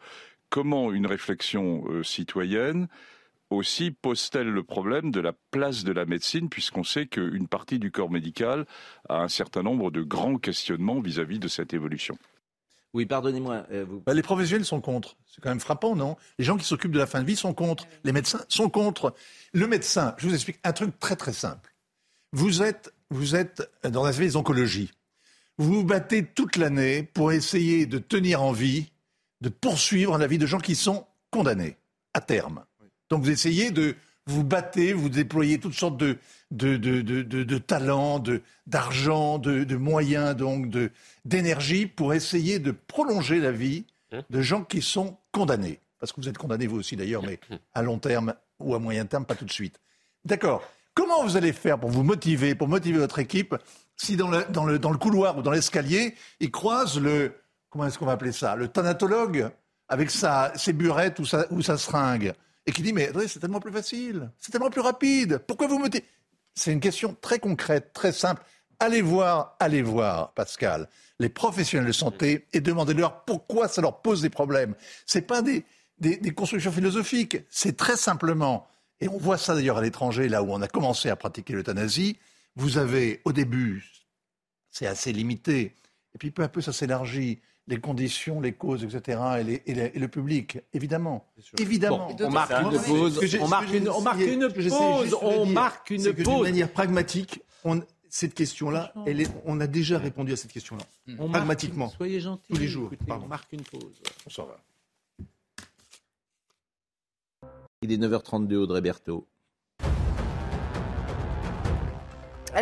comment une réflexion euh, citoyenne aussi pose-t-elle le problème de la place de la médecine, puisqu'on sait qu'une partie du corps médical a un certain nombre de grands questionnements vis-à-vis de cette évolution. Oui, pardonnez-moi. Bah, les professionnels sont contre. C'est quand même frappant, non? Les gens qui s'occupent de la fin de vie sont contre. Les médecins sont contre. Le médecin, je vous explique un truc très très simple. Vous êtes, vous êtes dans la service d'oncologie. Vous vous battez toute l'année pour essayer de tenir en vie, de poursuivre la vie de gens qui sont condamnés à terme. Donc vous essayez de vous battez, vous déployez toutes sortes de, de, de, de talents, d'argent, de, moyens, donc d'énergie pour essayer de prolonger la vie de gens qui sont condamnés. Parce que vous êtes condamnés vous aussi d'ailleurs, mais à long terme ou à moyen terme, pas tout de suite. D'accord. Comment vous allez faire pour vous motiver, pour motiver votre équipe, si dans le, couloir ou dans l'escalier, ils croisent le, comment est-ce qu'on va appeler ça, le thanatologue avec sa, ses burettes ou sa, seringue et qui dit mais c'est tellement plus facile, c'est tellement plus rapide. Pourquoi vous me dites C'est une question très concrète, très simple. Allez voir, allez voir, Pascal, les professionnels de santé et demandez-leur pourquoi ça leur pose des problèmes. C'est pas des, des, des constructions philosophiques, c'est très simplement. Et on voit ça d'ailleurs à l'étranger, là où on a commencé à pratiquer l'euthanasie. Vous avez au début, c'est assez limité, et puis peu à peu ça s'élargit les conditions, les causes, etc., et, le public, évidemment. Évidemment. on marque une pause. On marque une, on marque une pause. On marque une pause. De manière pragmatique, on, cette question-là, on a déjà répondu à cette question-là. Pragmatiquement. soyez gentils. Tous les jours. on marque une pause. On s'en va. Il est 9h32, Audrey Berthaud.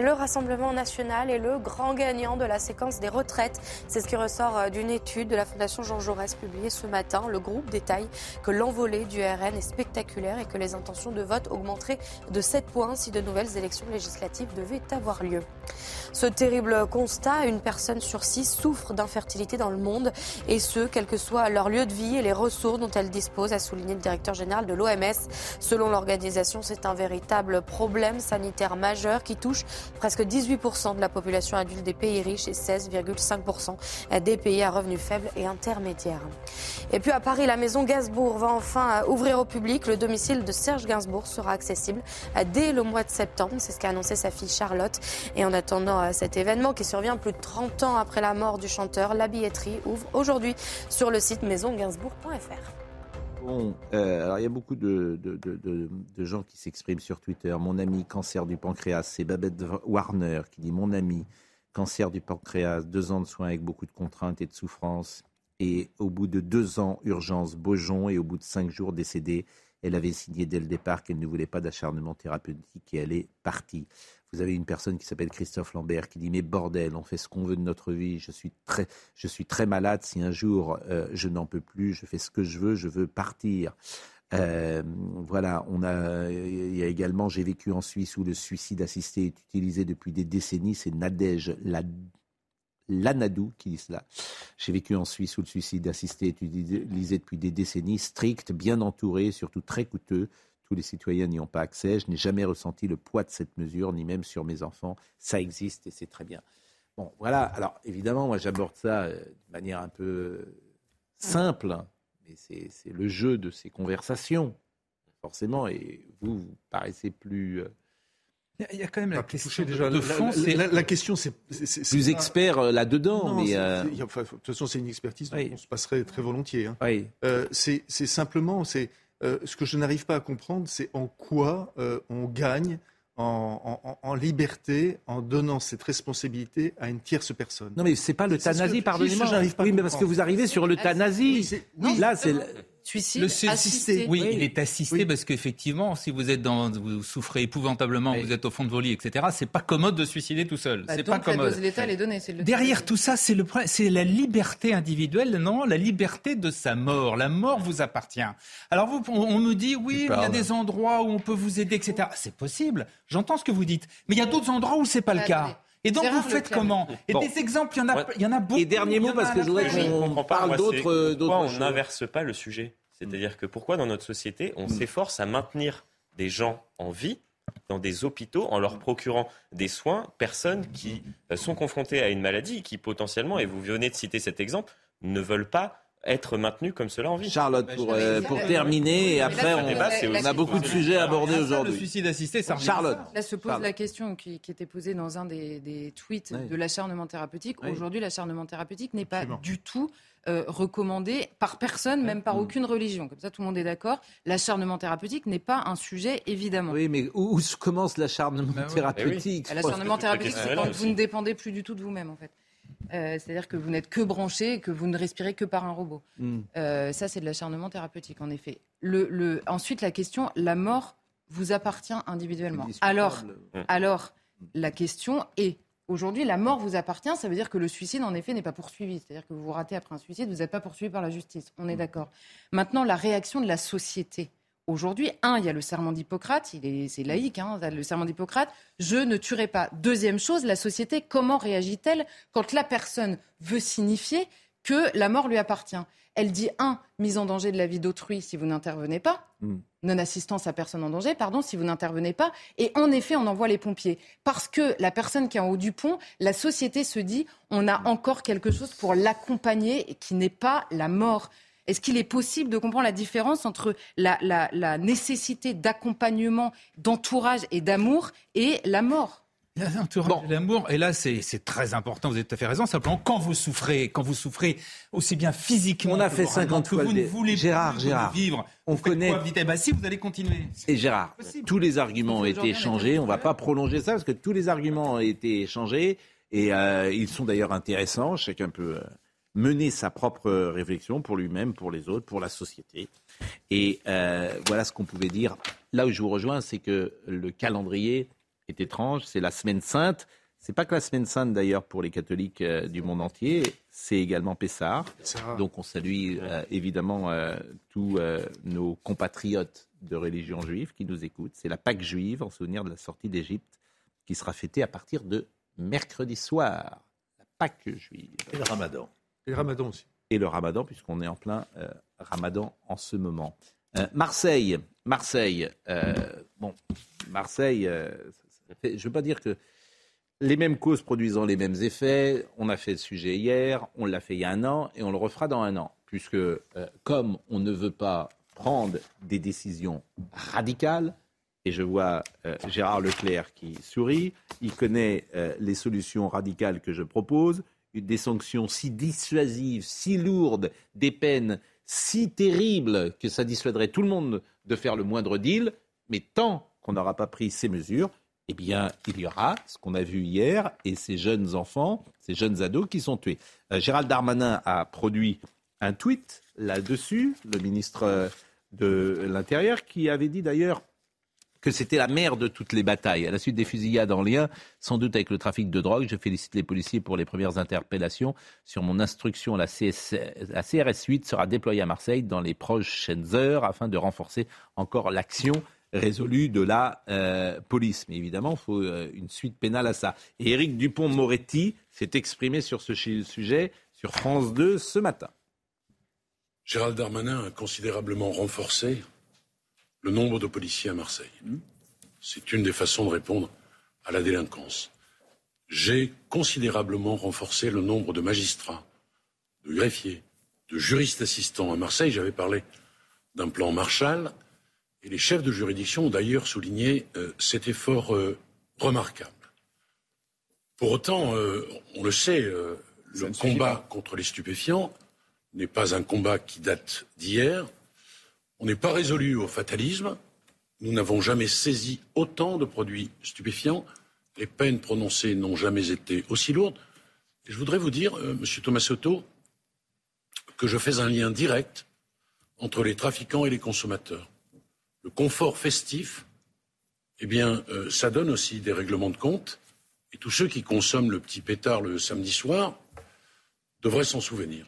Le Rassemblement national est le grand gagnant de la séquence des retraites. C'est ce qui ressort euh, d'une étude de la Fondation Jean Jaurès publiée ce matin. Le groupe détaille que l'envolée du RN est spectaculaire et que les intentions de vote augmenteraient de 7 points si de nouvelles élections législatives devaient avoir lieu. Ce terrible constat, une personne sur six souffre d'infertilité dans le monde et ce, quel que soit leur lieu de vie et les ressources dont elles disposent, a souligné le directeur général de l'OMS. Selon l'organisation, c'est un véritable problème sanitaire majeur qui touche presque 18% de la population adulte des pays riches et 16,5% des pays à revenus faibles et intermédiaires. Et puis à Paris, la maison Gainsbourg va enfin ouvrir au public. Le domicile de Serge Gainsbourg sera accessible dès le mois de septembre. C'est ce qu'a annoncé sa fille Charlotte. Et en attendant euh, cet événement qui survient plus de 30 ans après la mort du chanteur, la billetterie ouvre aujourd'hui sur le site maisongainsbourg.fr. Bon, euh, alors il y a beaucoup de, gens qui s'expriment sur Twitter. Mon ami, cancer du pancréas, c'est Babette Warner qui dit Mon ami, cancer du pancréas, deux ans de soins avec beaucoup de contraintes et de souffrances. Et au bout de deux ans, urgence Beaujon, et au bout de cinq jours, décédé. Elle avait signé dès le départ qu'elle ne voulait pas d'acharnement thérapeutique et elle est partie. Vous avez une personne qui s'appelle Christophe Lambert qui dit mais bordel, on fait ce qu'on veut de notre vie. Je suis très, je suis très malade. Si un jour euh, je n'en peux plus, je fais ce que je veux, je veux partir. Euh, voilà, on a, il y a également, j'ai vécu en Suisse où le suicide assisté est utilisé depuis des décennies. C'est Nadège Lanadou qui dit cela. J'ai vécu en Suisse où le suicide assisté est utilisé depuis des décennies, strict, bien entouré, surtout très coûteux tous les citoyens n'y ont pas accès. Je n'ai jamais ressenti le poids de cette mesure, ni même sur mes enfants. Ça existe et c'est très bien. Bon, voilà. Alors, évidemment, moi, j'aborde ça euh, de manière un peu euh, simple, hein. mais c'est le jeu de ces conversations, forcément. Et vous, vous paraissez plus. Euh, il y a quand même la question déjà, de fond. La, question, c'est plus expert là-dedans. mais de toute façon, c'est une expertise dont on se passerait très volontiers. Hein. Oui. c'est simplement, c'est euh, ce que je n'arrive pas à comprendre, c'est en quoi euh, on gagne en, liberté en donnant cette responsabilité à une tierce personne. Non, mais c'est pas l'euthanasie, pardonnez-moi. Oui, mais parce que vous arrivez sur l'euthanasie. Là, c'est Suicide le assisté. Oui, il est assisté parce qu'effectivement, si vous êtes dans, vous souffrez épouvantablement, vous êtes au fond de vos lits, etc. C'est pas commode de suicider tout seul. Bah, c'est pas commode. L'État les données, le Derrière tout ça, c'est le c'est la liberté individuelle, non, la liberté de sa mort. La mort vous appartient. Alors vous, on, me dit oui, il y a des endroits où on peut vous aider, etc. C'est possible. J'entends ce que vous dites, mais il y a d'autres endroits où c'est pas le cas. Et donc vous faites comment? Et des exemples, il y en a, il y en a beaucoup. Et dernier mot parce que je voudrais qu'on parle d'autres. Pourquoi on n'inverse pas le sujet? C'est-à-dire que pourquoi dans notre société on mm. s'efforce à maintenir des gens en vie dans des hôpitaux en leur procurant des soins, personnes qui euh, sont confrontées à une maladie qui potentiellement, et vous venez de citer cet exemple, ne veulent pas être maintenus comme cela en vie. Charlotte, pour, euh, pour terminer, et après, on, on a beaucoup de sujets à aborder Le aujourd'hui. suicide assisté, ça revient. Charlotte. Là se pose la question qui, qui était posée dans un des, des tweets Oui. de l'acharnement thérapeutique. Oui. Aujourd'hui, l'acharnement thérapeutique n'est pas Absolument. du tout euh, recommandé par personne, même par aucune religion. Comme ça, tout le monde est d'accord. L'acharnement thérapeutique n'est pas un sujet, évidemment. Oui, mais où, commence l'acharnement Bah oui. thérapeutique? L'acharnement thérapeutique, c'est quand vous ne dépendez plus du tout de vous-même, en fait. Euh, C'est-à-dire que vous n'êtes que branché, que vous ne respirez que par un robot. Hmm. Euh, ça, c'est de l'acharnement thérapeutique, en effet. Le, le- ensuite, la question, la mort vous appartient individuellement. Alors, alors, la question est, aujourd'hui, la mort vous appartient, ça veut dire que le suicide, en effet, n'est pas poursuivi. C'est-à-dire que vous vous ratez après un suicide, vous n'êtes pas poursuivi par la justice. On est d'accord. Maintenant, la réaction de la société. Aujourd'hui, un, il y a le serment d'Hippocrate, il est, c'est laïque, hein, le serment d'Hippocrate, je ne tuerai pas. Deuxième chose, la société, comment réagit-elle quand la personne veut signifier que la mort lui appartient? Elle dit, un, mise en danger de la vie d'autrui si vous n'intervenez pas, Mm. non-assistance à personne en danger, pardon, si vous n'intervenez pas, et en effet, on envoie les pompiers. Parce que la personne qui est en haut du pont, la société se dit, on a encore quelque chose pour l'accompagner et qui n'est pas la mort. Est-ce qu'il est possible de comprendre la différence entre la, la- la nécessité d'accompagnement, d'entourage et d'amour et la mort? Il y a un entourage de l'amour, et là c'est très important, vous avez tout à fait raison. Simplement, quand vous souffrez, quand vous souffrez aussi bien physiquement On a que fait moralement, 50 que fois vous ne voulez Gérard, plus Gérard, vivre, on vous connaît- quoi, vous dites, eh ben, si, vous allez continuer. Et Gérard, tous les arguments ont été échangés. On ne va pas prolonger ça parce que tous les arguments ont été échangés et euh, ils sont d'ailleurs intéressants. Chacun peut euh, mener sa propre réflexion pour lui-même, pour les autres, pour la société. Et euh, voilà ce qu'on pouvait dire. Là où je vous rejoins, c'est que le calendrier est étrange. C'est la semaine sainte. C'est pas que la semaine sainte d'ailleurs pour les catholiques euh, du monde entier. C'est également Pessah. Pessah. Donc on salue euh, évidemment euh, tous euh, nos compatriotes de religion juive qui nous écoutent. C'est la Pâque juive en souvenir de la sortie d'Égypte qui sera fêtée à partir de mercredi soir. La Pâque juive. Et le ramadan. Et le ramadan aussi. Et le ramadan, puisqu'on est en plein euh, ramadan en ce moment. Euh, Marseille, Marseille, euh, bon, Marseille, je ne veux pas dire que les mêmes causes produisant les mêmes effets, on a fait le sujet hier, on l'a fait il y a un an et on le refera dans un an, puisque comme on ne veut pas prendre des décisions radicales, et je vois Gérard Leclerc qui sourit, il connaît les solutions radicales que je propose, des sanctions si dissuasives, si lourdes, des peines si terribles que ça dissuaderait tout le monde de faire le moindre deal, mais tant qu'on n'aura pas pris ces mesures, eh bien, il y aura ce qu'on a vu hier et ces jeunes enfants, ces jeunes ados qui sont tués. Euh, Gérald Darmanin a produit un tweet là-dessus, le ministre euh, de l'Intérieur, qui avait dit d'ailleurs que c'était la mère de toutes les batailles. À la suite des fusillades en lien, sans doute avec le trafic de drogue, je félicite les policiers pour les premières interpellations. Sur mon instruction, la, CRS 8 sera déployée à Marseille dans les prochaines heures afin de renforcer encore l'action résolue de la euh, police. Mais évidemment, il faut euh, une suite pénale à ça. Et Éric Dupont-Moretti s'est exprimé sur ce sujet sur France 2 ce matin. Gérald Darmanin a considérablement renforcé le nombre de policiers à Marseille. C'est une des façons de répondre à la délinquance. J'ai considérablement renforcé le nombre de magistrats, de greffiers, de juristes assistants à Marseille. J'avais parlé d'un plan Marshall et les chefs de juridiction ont d'ailleurs souligné euh, cet effort euh, remarquable. Pour autant, euh, on le sait, le combat contre les stupéfiants n'est pas un combat qui date d'hier. On n'est pas résolu au fatalisme. Nous n'avons jamais saisi autant de produits stupéfiants. Les peines prononcées n'ont jamais été aussi lourdes. Et je voudrais vous dire, euh, Monsieur Tomassotto, que je fais un lien direct entre les trafiquants et les consommateurs. Le confort festif, eh bien, euh, ça donne aussi des règlements de compte. Et tous ceux qui consomment le petit pétard le samedi soir devraient s'en souvenir.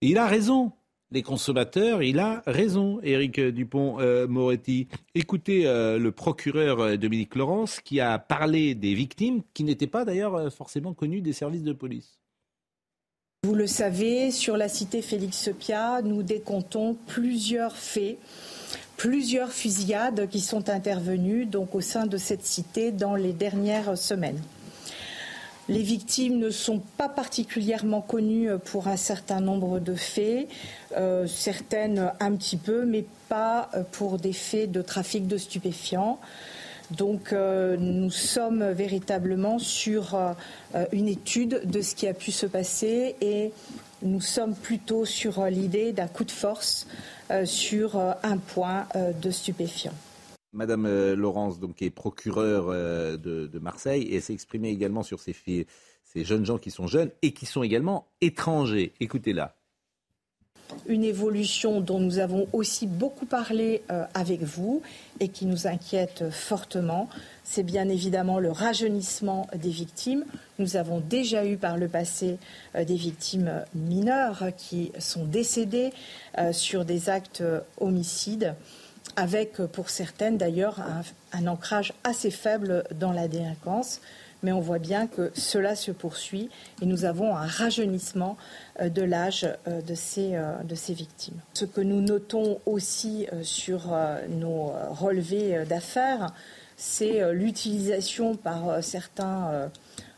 Il a raison. Les consommateurs, il a raison, Éric Dupont-Moretti. Écoutez euh, le procureur euh, Dominique Laurence qui a parlé des victimes qui n'étaient pas d'ailleurs euh, forcément connues des services de police. Vous le savez, sur la cité Félix Pia, nous décomptons plusieurs faits, plusieurs fusillades qui sont intervenues donc au sein de cette cité dans les dernières semaines. Les victimes ne sont pas particulièrement connues pour un certain nombre de faits, euh, certaines un petit peu, mais pas pour des faits de trafic de stupéfiants. Donc euh, nous sommes véritablement sur euh, une étude de ce qui a pu se passer et nous sommes plutôt sur l'idée d'un coup de force euh, sur euh, un point euh, de stupéfiants. Madame Laurence, donc, qui est procureure de, de Marseille, et s'est exprimée également sur ces, jeunes gens qui sont jeunes et qui sont également étrangers. Écoutez-la une évolution dont nous avons aussi beaucoup parlé euh, avec vous et qui nous inquiète fortement, c'est bien évidemment le rajeunissement des victimes. Nous avons déjà eu par le passé euh, des victimes mineures qui sont décédées euh, sur des actes homicides avec pour certaines d'ailleurs un, ancrage assez faible dans la délinquance mais on voit bien que cela se poursuit et nous avons un rajeunissement euh, de l'âge euh, de ces, euh, de ces victimes. Ce que nous notons aussi sur nos relevés d'affaires, c'est l'utilisation par certains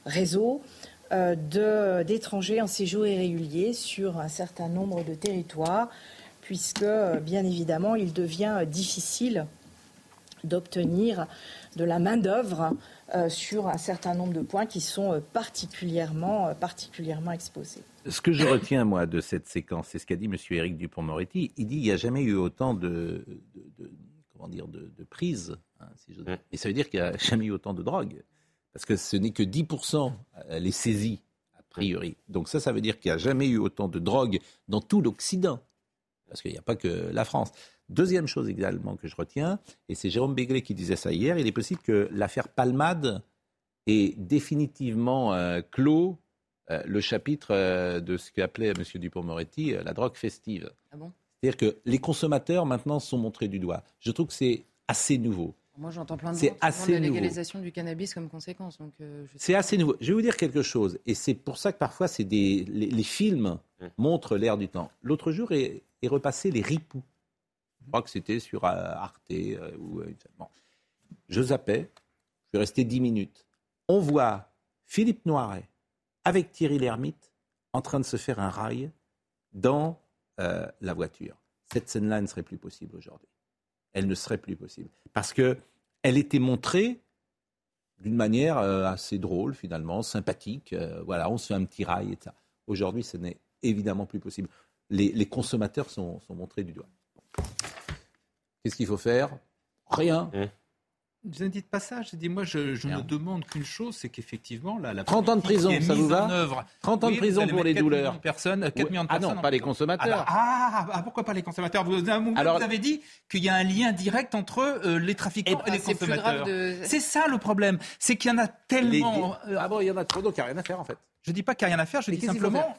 réseaux d'étrangers en séjour irrégulier sur un certain nombre de territoires, puisque bien évidemment il devient difficile d'obtenir de la main-d'œuvre euh, sur un certain nombre de points qui sont euh, particulièrement, euh, particulièrement exposés. Ce que je retiens, moi, de cette séquence, c'est ce qu'a dit M. Éric Dupont-Moretti. Il dit qu'il n'y a jamais eu autant de, comment dire, de, prises. Hein, Et ça veut dire qu'il n'y a jamais eu autant de drogue. Parce que ce n'est que 10% les saisies, a priori. Donc ça, ça veut dire qu'il n'y a jamais eu autant de drogue dans tout l'Occident. Parce qu'il n'y a pas que la France. Deuxième chose également que je retiens, et c'est Jérôme Béglé qui disait ça hier, il est possible que l'affaire Palmade ait définitivement euh, clos euh, le chapitre euh, de ce qu'appelait M. Dupont-Moretti la drogue festive. Ah bon? C'est-à-dire que les consommateurs maintenant sont montrés du doigt. Je trouve que c'est assez nouveau. Moi, j'entends plein de C'est assez la légalisation du cannabis comme conséquence. c'est assez nouveau. Je vais vous dire quelque chose, et c'est pour ça que parfois c'est des les, films montrent l'air du temps. L'autre jour est, est repassé les ripoux. Je crois que c'était sur euh, Arte. Euh, ou, euh, bon. Je zappais, je suis resté dix minutes. On voit Philippe Noiret avec Thierry Lhermitte en train de se faire un rail dans la voiture. Cette scène-là ne serait plus possible aujourd'hui. Elle ne serait plus possible. Parce que elle était montrée d'une manière assez drôle, finalement, sympathique. voilà, on se fait un petit rail et ça. Aujourd'hui, ce n'est évidemment plus possible. Les, consommateurs sont, montrés du doigt. Qu'est-ce qu'il faut faire? Rien. Mmh. Vous ne dites pas ça. Je dis, moi, je, ne demande qu'une chose, c'est qu'effectivement, la, la 30 ans de prison, ça vous va 30 ans de prison pour les douleurs. Personnes, 4 millions de personnes. Ah non, pas les consommateurs. Ah, ah, pourquoi pas les consommateurs? Vous, Alors, vous avez dit qu'il y a un lien direct entre euh, les trafiquants et, les consommateurs. C'est ça le problème. C'est qu'il y en a tellement. Ah bon, il y en a trop, donc il n'y a rien à faire en fait. Je ne dis pas qu'il n'y a rien à faire, je dis simplement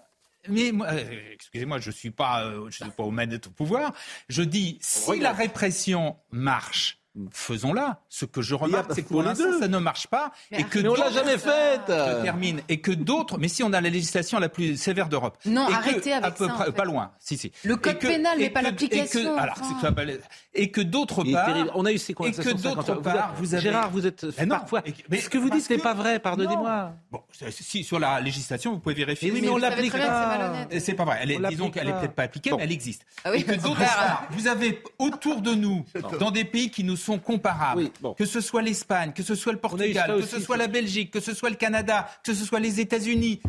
mais euh, excusez-moi, je suis pas, euh, je suis pas au manettes au pouvoir. Je dis, si la répression marche, faisons-la. Ce que je remarque, c'est que pour l'instant, ça ne marche pas. et que mais on l'a jamais faite. Je termine. Et que d'autres, mais si on a la législation la plus sévère d'Europe. Non, et arrêtez avec à peu ça. Près, Pas loin. Si, si. Le code pénal n'est pas l'application. Alors, et que d'autre part. On a eu ces conversations. Et que d'autre part, vous avez. Gérard, vous êtes eh parfois. Mais ce que vous dites n'est pas vrai, pardonnez-moi. Bon, si, sur la législation, vous pouvez vérifier. Oui, mais on l'applique pas. C'est pas vrai. Disons qu'elle est peut-être pas appliquée, mais elle existe. Ah et que d'autre part, vous avez autour de nous, dans des pays qui nous sont comparables, que ce soit l'Espagne, que ce soit le Portugal, que ce soit la Belgique, que ce soit le Canada, que ce soit les États-Unis,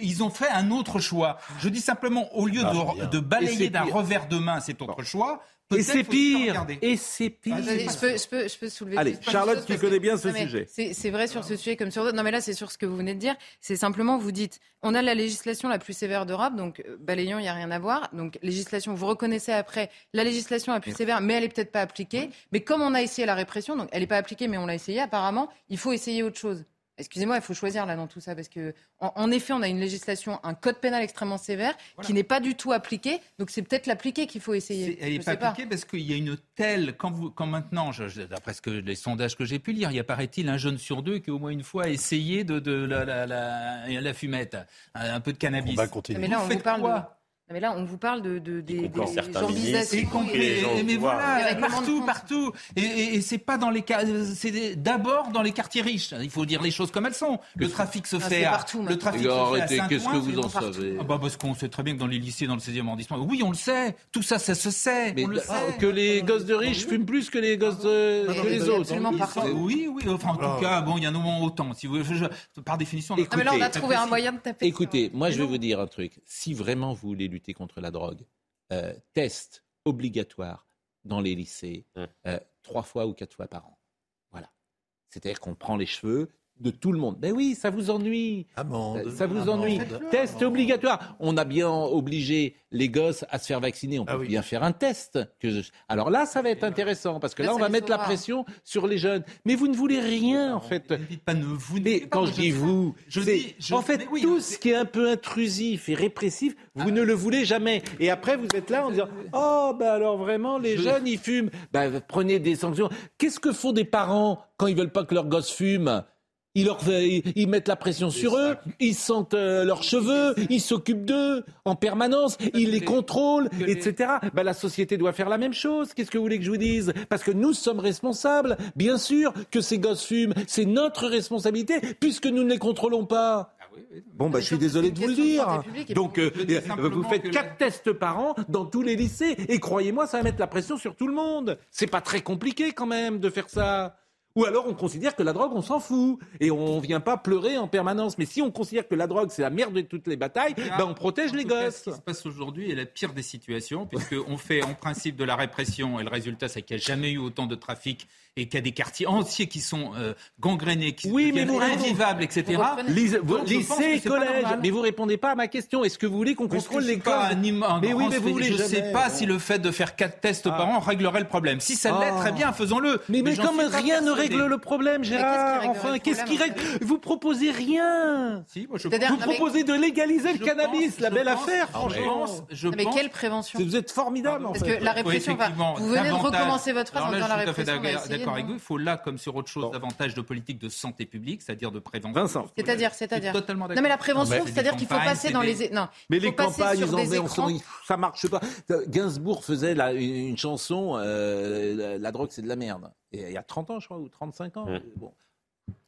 ils ont fait un autre choix. Je dis simplement, au lieu ah, de, balayer d'un revers de main cet autre choix, et c'est pire. Et c'est pire. Je peux, je, peux, soulever. Allez, Charlotte, tu connais bien ce sujet. C'est vrai sur ce sujet comme sur d'autres. Non, mais là, c'est sur ce que vous venez de dire. C'est simplement, vous dites, on a la législation la plus sévère d'Europe, donc euh, balayons, il n'y a rien à voir. Donc, législation, vous reconnaissez après la législation la plus sévère, mais elle n'est peut-être pas appliquée. Mais comme on a essayé la répression, donc elle n'est pas appliquée, mais on l'a essayé, apparemment, il faut essayer autre chose. Excusez-moi, il faut choisir là dans tout ça parce que en, effet, on a une législation, un code pénal extrêmement sévère qui n'est pas du tout appliqué. Donc c'est peut-être l'appliquer qu'il faut essayer. Elle n'est pas appliquée parce qu'il y a une telle quand, vous, quand maintenant, d'après ce que, les sondages que j'ai pu lire, il y a paraît-il un jeune sur deux qui au moins une fois essayé de, de la, la, la, fumette, un, peu de cannabis. On va continuer. Mais là, on vous parle mais là, on vous parle de, de des, des y compris gens au mais voilà, partout, partout. Et, et- et c'est pas dans les cas, c'est d'abord dans les quartiers riches. Il faut dire les choses comme elles sont. Le trafic se Ah, fait c'est à, partout, le trafic Mais se fait à arrêtez, Saint-Ouen, qu'est-ce que vous en partout. savez Ah bah parce qu'on sait très bien que dans les lycées, dans le 16e arrondissement, oui, on le sait. Tout ça, ça se sait. Mais on le ah, sait. que les gosses de riches fument plus que les gosses de- Mais que les c'est autres. Oui, oui. Enfin, en tout cas, bon, il y a un moment autant. Si vous, par définition. Écoutez, Non, mais là, on a trouvé un moyen de taper. Écoutez, moi je vais non. vous dire un truc. Si vraiment vous voulez lutter contre la drogue, euh, test obligatoire dans les lycées euh, trois fois ou quatre fois par an. Voilà. C'est-à-dire qu'on prend les cheveux de tout le monde. Ben oui, ça vous ennuie. Amende. Ça vous amende. ennuie. Test obligatoire. On a bien obligé les gosses à se faire vacciner. On peut Ah oui. bien faire un test. Que je- Alors là, ça va être intéressant parce que Là, là, on va mettre la pression sur les jeunes. Mais vous ne voulez rien, en fait. Ne dites pas ne vous. Mais quand je dis vous, je dis- je- en fait, tout ce qui est un peu intrusif et répressif, vous ne le voulez jamais. Et après, vous êtes là en disant Oh, bah alors vraiment, les Je- jeunes, ils fument. Bah, prenez des sanctions. Qu'est-ce que font des parents quand ils veulent pas que leurs gosses fument? Ils, leur, ils, ils mettent la pression sur eux, ils sentent euh, leurs cheveux, ils s'occupent d'eux en permanence, ils les contrôlent, etc. Bah, la société doit faire la même chose. Qu'est-ce que vous voulez que je vous dise? Parce que nous sommes responsables. Bien sûr que ces gosses fument. C'est notre responsabilité puisque nous ne les contrôlons pas. Bon, bah, je suis désolé de vous le dire. Donc, euh, vous faites quatre tests par an dans tous les lycées. Et croyez-moi, ça va mettre la pression sur tout le monde. C'est pas très compliqué quand même de faire ça. Ou alors on considère que la drogue, on s'en fout. Et on vient pas pleurer en permanence. Mais si on considère que la drogue, c'est la merde de toutes les batailles, ben on protège les cas, gosses. Ce qui se passe aujourd'hui est la pire des situations, puisqu'on fait en principe de la répression, et le résultat, c'est qu'il n'y a jamais eu autant de trafic, et qu'il y a des quartiers entiers qui sont euh, gangrénés, qui Oui, mais vous invivables, etc. Lycée, Donc, je pense que lycée, c'est pas collège. normal. Mais vous répondez pas à ma question. Est-ce que vous voulez qu'on Parce contrôle je les suis pas codes un im- un Mais oui, mais vous voulez. Je ne sais pas si le fait de faire quatre tests par an réglerait le problème. Si ça l'est, Ah. très bien, faisons-le. Mais, comme rien ne règle le problème, Gérard, enfin, qu'est-ce qui règle Vous proposez rien. Si, moi, je C'est-à-dire- Vous proposez de légaliser le cannabis, la belle affaire, je franchement. mais quelle prévention Vous êtes formidable, en Parce fait. que la répression, va- vous venez de recommencer votre phrase en disant la répression. D'accord avec non vous. Il faut là, comme sur autre chose, davantage de politique de santé publique, c'est-à-dire de prévention. Vincent. C'est-à-dire, c'est-à-dire. totalement Non, d'accord. mais la prévention, c'est-à-dire qu'il faut passer dans les. Non, Mais les campagnes, ils en ça marche pas. Gainsbourg faisait une, chanson, euh, la, drogue c'est de la merde. Et il y a 30 ans, je crois, ou 35 ans. Mm. Bon.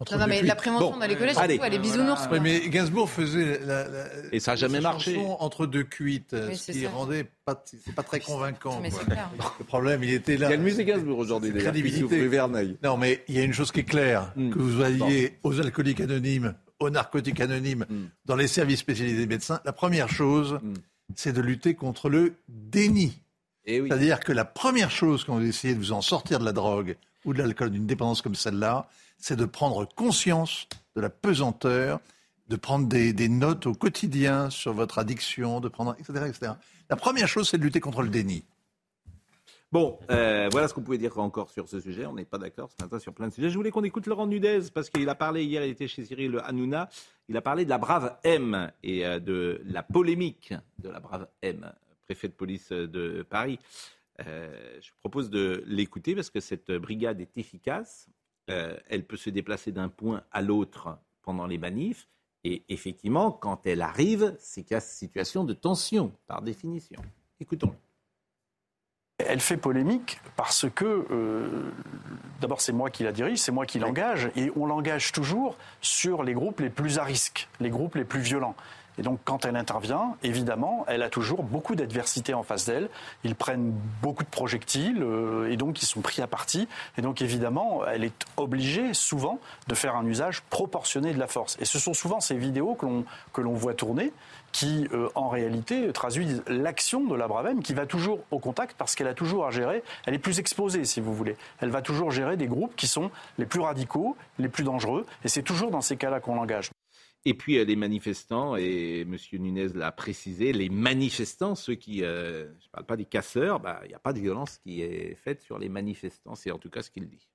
Entre Non, mais la prévention Bon, dans les collèges, allez. surtout, elle est bisounours. voilà. quoi. Oui, mais Gainsbourg faisait la, la- Et ça a jamais marché. chanson entre deux cuites, Oui, ce c'est qui ça. rendait pas, c'est pas très convaincant. Mais clair. Le problème, il était là. Il y a le musée Gainsbourg aujourd'hui, d'ailleurs. crédibilité. Verneuil. Non, mais il y a une chose qui est claire, Mm. que vous alliez aux alcooliques anonymes, aux narcotiques anonymes, Mm. dans les services spécialisés des médecins, la première chose, Mm. c'est de lutter contre le déni. Oui. C'est-à-dire que la première chose quand vous essayez de vous en sortir de la drogue ou de l'alcool, d'une dépendance comme celle-là, c'est de prendre conscience de la pesanteur, de prendre des, notes au quotidien sur votre addiction, de prendre, etc., etc. La première chose, c'est de lutter contre le déni. Bon, euh, voilà ce qu'on pouvait dire encore sur ce sujet. On n'est pas d'accord ce matin sur plein de sujets. Je voulais qu'on écoute Laurent Nudez parce qu'il a parlé hier, il était chez Cyril Hanouna. Il a parlé de la brave M et euh, de la polémique de la brave M, préfet de police de Paris. Euh, je propose de l'écouter parce que cette brigade est efficace. Euh, elle peut se déplacer d'un point à l'autre pendant les manifs. Et effectivement, quand elle arrive, c'est qu'il y a situation de tension, par définition. Écoutons-le. Elle fait polémique parce que, euh, d'abord, c'est moi qui la dirige, c'est moi qui l'engage, et on l'engage toujours sur les groupes les plus à risque, les groupes les plus violents. Et donc, quand elle intervient, évidemment, elle a toujours beaucoup d'adversité en face d'elle. Ils prennent beaucoup de projectiles euh, et donc ils sont pris à partie. Et donc, évidemment, elle est obligée souvent de faire un usage proportionné de la force. Et ce sont souvent ces vidéos que l'on que l'on voit tourner qui, euh, en réalité, traduisent l'action de la Bravem qui va toujours au contact parce qu'elle a toujours à gérer. Elle est plus exposée, si vous voulez. Elle va toujours gérer des groupes qui sont les plus radicaux, les plus dangereux. Et c'est toujours dans ces cas-là qu'on l'engage. Et puis euh, les manifestants, et M. Nunez l'a précisé, les manifestants, ceux qui, euh, je ne parle pas des casseurs, bah, il n'y a pas de violence qui est faite sur les manifestants, c'est en tout cas ce qu'il dit.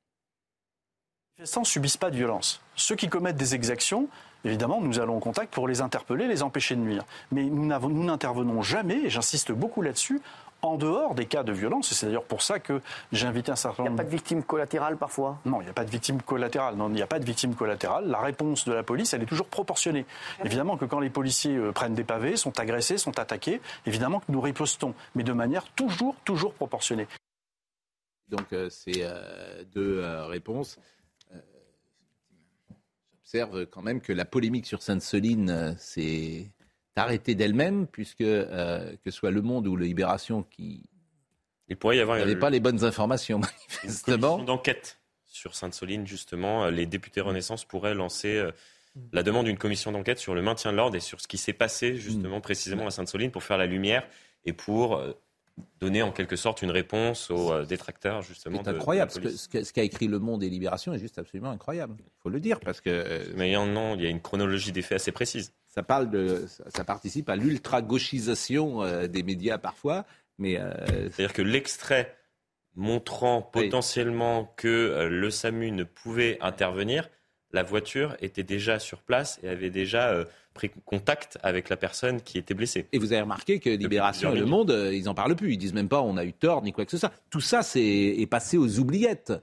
Les manifestants ne subissent pas de violence. Ceux qui commettent des exactions, évidemment, nous allons en contact pour les interpeller, les empêcher de nuire. Mais nous n'intervenons jamais, et j'insiste beaucoup là-dessus, en dehors des cas de violence. Et c'est d'ailleurs pour ça que j'ai invité un certain nombre. Il n'y a pas de victime collatérale parfois? Non, il n'y a pas de victime collatérale. Non, il n'y a pas de victime collatérale. La réponse de la police, elle est toujours proportionnée. Évidemment que quand les policiers euh, prennent des pavés, sont agressés, sont attaqués, évidemment que nous ripostons, mais de manière toujours, toujours proportionnée. Donc euh, c'est euh, deux euh, réponses. Euh, J'observe quand même que la polémique sur Sainte-Soline euh, s'est arrêtée d'elle-même, puisque euh, que ce soit Le Monde ou la Libération qui Il pourrait y avoir n'avaient une- pas les bonnes informations, [laughs] Une manifestement. commission d'enquête sur Sainte-Soline, justement. Euh, Les députés Renaissance pourraient lancer euh, la demande d'une commission d'enquête sur le maintien de l'ordre et sur ce qui s'est passé, justement, précisément à Sainte-Soline, pour faire la lumière et pour euh, donner en quelque sorte une réponse aux euh, détracteurs, justement. C'est de- de la incroyable. Ce que- ce qu'a écrit Le Monde et Libération est juste absolument incroyable. Il faut le dire, parce que. euh, Mais il y, en- non, il y a une chronologie des faits assez précise. Ça, parle de, ça, participe à l'ultra-gauchisation euh, des médias parfois, mais. euh, C'est-à-dire que l'extrait montrant potentiellement que euh, le SAMU ne pouvait intervenir, la voiture était déjà sur place et avait déjà euh, pris contact avec la personne qui était blessée. Et vous avez remarqué que Libération et Le Monde, euh, ils n'en parlent plus. Ils disent même pas on a eu tort ni quoi que ce soit. Tout ça c'est, est passé aux oubliettes.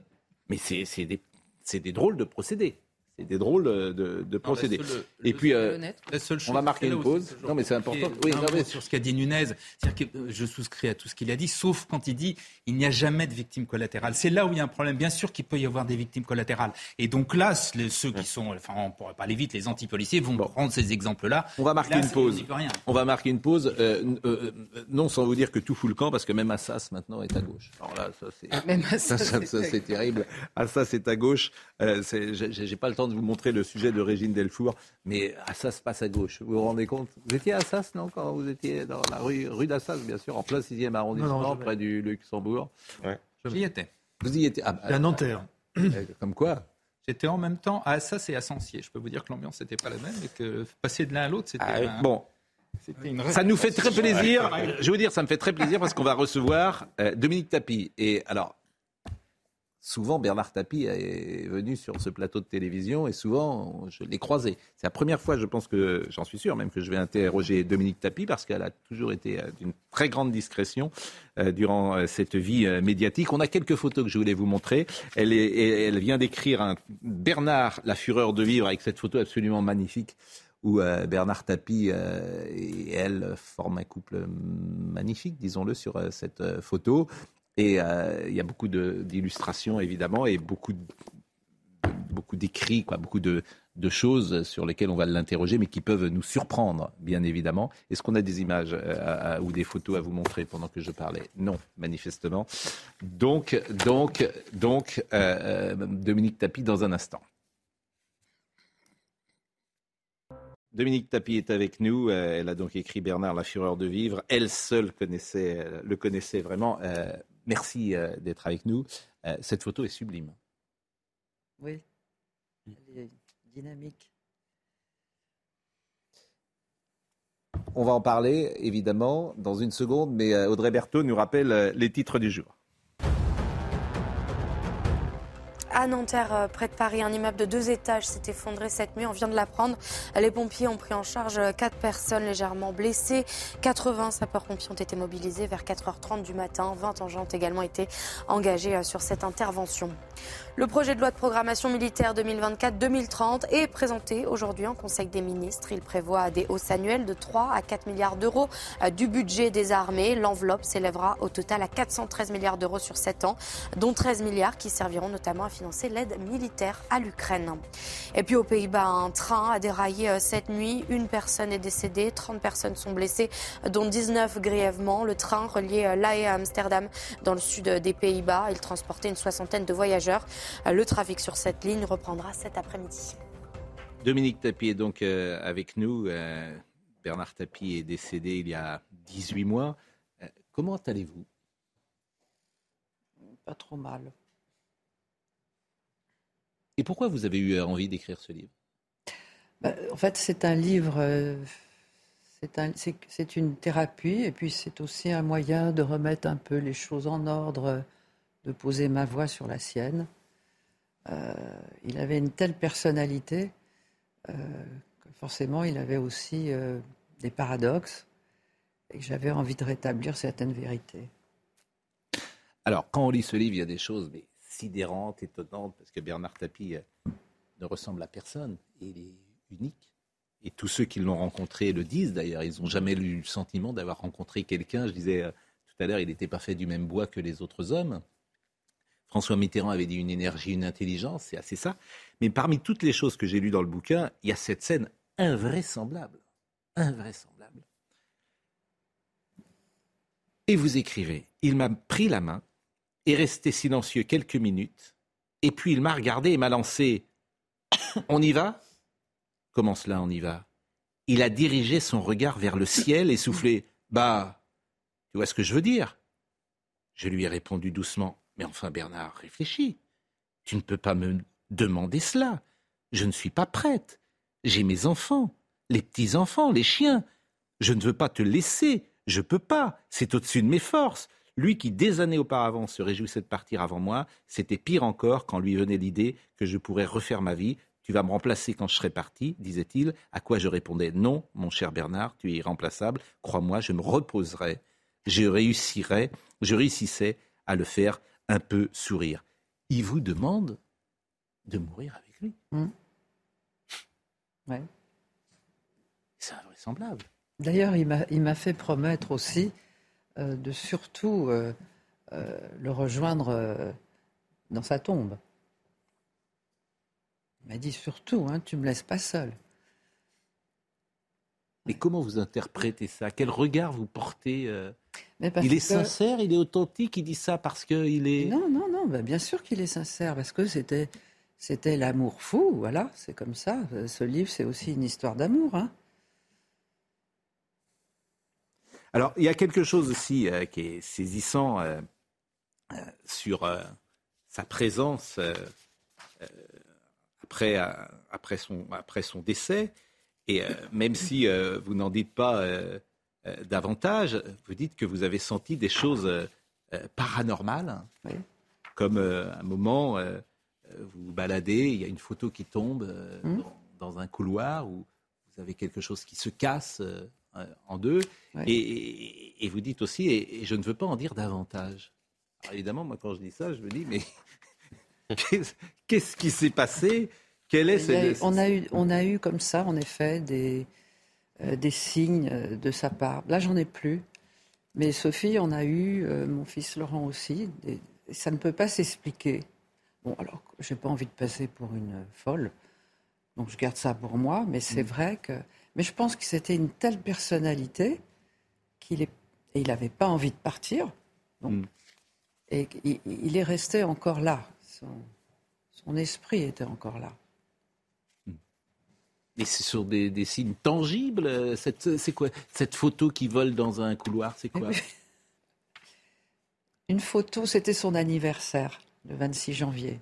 Mais c'est, c'est des, c'est des drôles de procédés. C'est des drôles de, de- de procédés. seule- et puis, euh, La seule chose, on va marquer une pause. Non, mais c'est important. Oui, non, mais- sur ce qu'a dit Nunez, c'est-à-dire que euh, je souscris à tout ce qu'il a dit, sauf quand il dit il n'y a jamais de victimes collatérales. C'est là où il y a un problème. Bien sûr qu'il peut y avoir des victimes collatérales. Et donc là, les- ceux qui sont, enfin, on ne pourrait pas aller vite, les anti-policiers vont prendre ces exemples-là. On va marquer Là, une pause. on va marquer une pause. Euh, euh, euh, non, sans vous dire que tout fout le camp, parce que même Assas maintenant est à gauche. Alors là, ça c'est, Même Assas, [laughs] ça, ça, c'est terrible. Assas est à gauche. Euh, j'ai pas le temps de vous montrer le sujet de Régine Delfour, mais Assas passe à gauche. Vous vous rendez compte? Vous étiez à Assas, non Quand vous étiez dans la rue, rue d'Assas, bien sûr, en plein 6e arrondissement, Non, non, jamais. près du Luxembourg. J'y étais. Vous y étiez ah, C'est un Nanterre. euh, Comme quoi? J'étais en même temps à Assas et à Sancier. Je peux vous dire que l'ambiance n'était pas la même et que passer de l'un à l'autre, c'était. Ah un- Bon. une Ça nous fait très plaisir. Ouais. Je vais vous dire, ça me fait très plaisir parce qu'on va recevoir euh, Dominique Tapie. Et alors, souvent Bernard Tapie est venu sur ce plateau de télévision et souvent je l'ai croisé. C'est la première fois, je pense que, j'en suis sûr même, que je vais interroger Dominique Tapie parce qu'elle a toujours été euh, d'une très grande discrétion euh, durant euh, cette vie médiatique. On a quelques photos que je voulais vous montrer. Elle, vient d'écrire Bernard, la fureur de vivre, avec cette photo absolument magnifique où Bernard Tapie et elle forment un couple magnifique, disons-le, sur cette photo. Et euh, il y a beaucoup d'illustrations, évidemment, et beaucoup, beaucoup d'écrits, beaucoup de, choses sur lesquelles on va l'interroger, mais qui peuvent nous surprendre, bien évidemment. Est-ce qu'on a des images euh, ou des photos à vous montrer pendant que je parlais? Non, manifestement. Donc, donc, donc, euh, Dominique Tapie dans un instant. Dominique Tapie est avec nous. Elle a donc écrit Bernard, la fureur de vivre. Elle seule connaissait, le connaissait vraiment. Merci euh, d'être avec nous. Euh, cette photo est sublime. Oui. Elle est dynamique. On va en parler, évidemment, dans une seconde, mais euh, Audrey Berthaud nous rappelle les titres du jour. À Nanterre, euh, près de Paris, un immeuble de deux étages s'est effondré cette nuit. On vient de l'apprendre. Les pompiers ont pris en charge euh, quatre personnes légèrement blessées. 80 sapeurs-pompiers ont été mobilisés vers 4h30 du matin. 20 engins ont également été engagés euh, sur cette intervention. Le projet de loi de programmation militaire 2024-2030 est présenté aujourd'hui en Conseil des ministres. Il prévoit des hausses annuelles de 3 à 4 milliards d'euros euh, du budget des armées. L'enveloppe s'élèvera au total à 413 milliards d'euros sur 7 ans, dont 13 milliards qui serviront notamment à financer l'aide militaire à l'Ukraine. Et puis aux Pays-Bas, un train a déraillé euh, cette nuit. Une personne est décédée, 30 personnes sont blessées, dont 19 grièvement. Le train reliait euh, La Haye à Amsterdam dans le sud des Pays-Bas. Il transportait une soixantaine de voyageurs. Euh, Le trafic sur cette ligne reprendra cet après-midi. Dominique Tapie est donc euh, avec nous. Euh, Bernard Tapie est décédé il y a 18 mois. Euh, comment allez-vous? Pas trop mal. Et pourquoi vous avez eu envie d'écrire ce livre? Bah, en fait, c'est un livre, euh, c'est un- c'est c'est une thérapie, et puis c'est aussi un moyen de remettre un peu les choses en ordre, de poser ma voix sur la sienne. Euh, il avait une telle personnalité euh, que forcément, il avait aussi euh, des paradoxes. et que j'avais envie de rétablir certaines vérités. Alors, quand on lit ce livre, il y a des choses mais sidérantes, étonnantes, parce que Bernard Tapie ne ressemble à personne. Il est unique. Et tous ceux qui l'ont rencontré le disent d'ailleurs. Ils n'ont jamais eu le sentiment d'avoir rencontré quelqu'un. Je disais tout à l'heure, il n'était pas fait du même bois que les autres hommes. François Mitterrand avait dit une énergie, une intelligence, c'est assez ça. Mais parmi toutes les choses que j'ai lues dans le bouquin, il y a cette scène invraisemblable. Invraisemblable. Et vous écrivez, il m'a pris la main, est resté silencieux quelques minutes, et puis il m'a regardé et m'a lancé [coughs] On y va? Comment cela, on y va? Il a dirigé son regard vers le ciel et soufflé Bah, tu vois ce que je veux dire? Je lui ai répondu doucement Mais enfin, Bernard, réfléchis. Tu ne peux pas me demander cela. Je ne suis pas prête. J'ai mes enfants, les petits-enfants, les chiens. Je ne veux pas te laisser. Je peux pas. C'est au-dessus de mes forces. Lui qui, des années auparavant, se réjouissait de partir avant moi, c'était pire encore quand lui venait l'idée que je pourrais refaire ma vie. Tu vas me remplacer quand je serai parti, disait-il. À quoi je répondais Non, mon cher Bernard, tu es irremplaçable. Crois-moi, je me reposerai. Je réussirai, je réussissais à le faire un peu sourire. Il vous demande de mourir avec lui. Mmh. Ouais. C'est invraisemblable. D'ailleurs, il m'a fait promettre aussi euh, de surtout euh, euh, le rejoindre dans sa tombe. Il m'a dit surtout, hein, tu me laisses pas seul. Mais comment vous interprétez ça? Quel regard vous portez Il est sincère, il est authentique, il dit ça parce qu'il est... Non, non, non, ben, bien sûr qu'il est sincère, parce que c'était, c'était l'amour fou, voilà, c'est comme ça. Ce livre, c'est aussi une histoire d'amour. Hein. Alors, il y a quelque chose aussi euh, qui est saisissant euh, euh, sur sa présence après, après, son, après son décès. Et même si vous n'en dites pas davantage, vous dites que vous avez senti des choses paranormales, comme un moment, vous vous baladez, il y a une photo qui tombe mmh. dans, dans, un couloir où vous avez quelque chose qui se casse euh, en deux. Et, vous dites aussi, et, je ne veux pas en dire davantage. évidemment, moi, quand je dis ça, je me dis, mais [laughs] qu'est-ce qui s'est passé? Quel est on, a eu, on a eu comme ça, en effet, des, euh, des signes euh, de sa part. Là, j'en ai plus. Mais Sophie, on a eu, mon fils Laurent aussi. ça ne peut pas s'expliquer. Bon, alors, j'ai pas envie de passer pour une folle. Donc, je garde ça pour moi. Mais c'est mm. vrai que mais je pense que c'était une telle personnalité qu'il est, et il n'avait pas envie de partir. Hmm. Et il, est resté encore là. Son, esprit était encore là. Mais c'est sur des, signes tangibles euh, C'est quoi Cette photo qui vole dans un couloir, c'est quoi? [laughs] Une photo, c'était son anniversaire, le 26 janvier.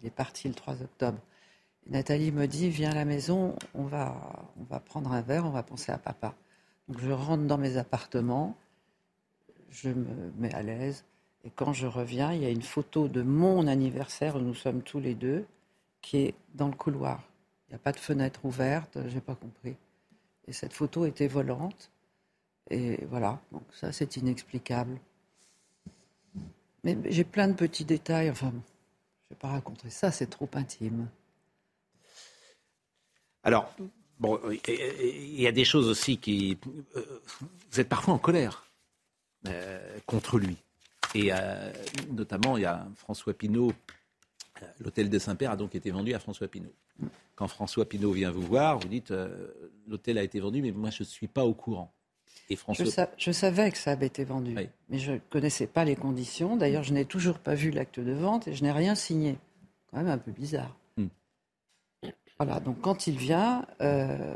Il est parti le 3 octobre. Nathalie me dit Viens à la maison, on va, on va prendre un verre, on va penser à papa. Donc je rentre dans mes appartements, je me mets à l'aise. Et quand je reviens, il y a une photo de mon anniversaire où nous sommes tous les deux, qui est dans le couloir. Il n'y a pas de fenêtre ouverte, j'ai pas compris. Et cette photo était volante. Et voilà, donc ça c'est inexplicable. Mais j'ai plein de petits détails, enfin, je vais pas raconter ça, c'est trop intime. Alors, bon, il y a des choses aussi qui. Euh, vous êtes parfois en colère euh, contre lui. Et euh, notamment, il y a François Pinault. L'hôtel de Saint-Père a donc été vendu à François Pinault. Quand François Pinault vient vous voir, vous dites l'hôtel a été vendu, mais moi je ne suis pas au courant. Et François... je, savais que ça avait été vendu, mais je ne connaissais pas les conditions. D'ailleurs, je n'ai toujours pas vu l'acte de vente et je n'ai rien signé. Quand même un peu bizarre. Voilà, donc quand il vient, euh,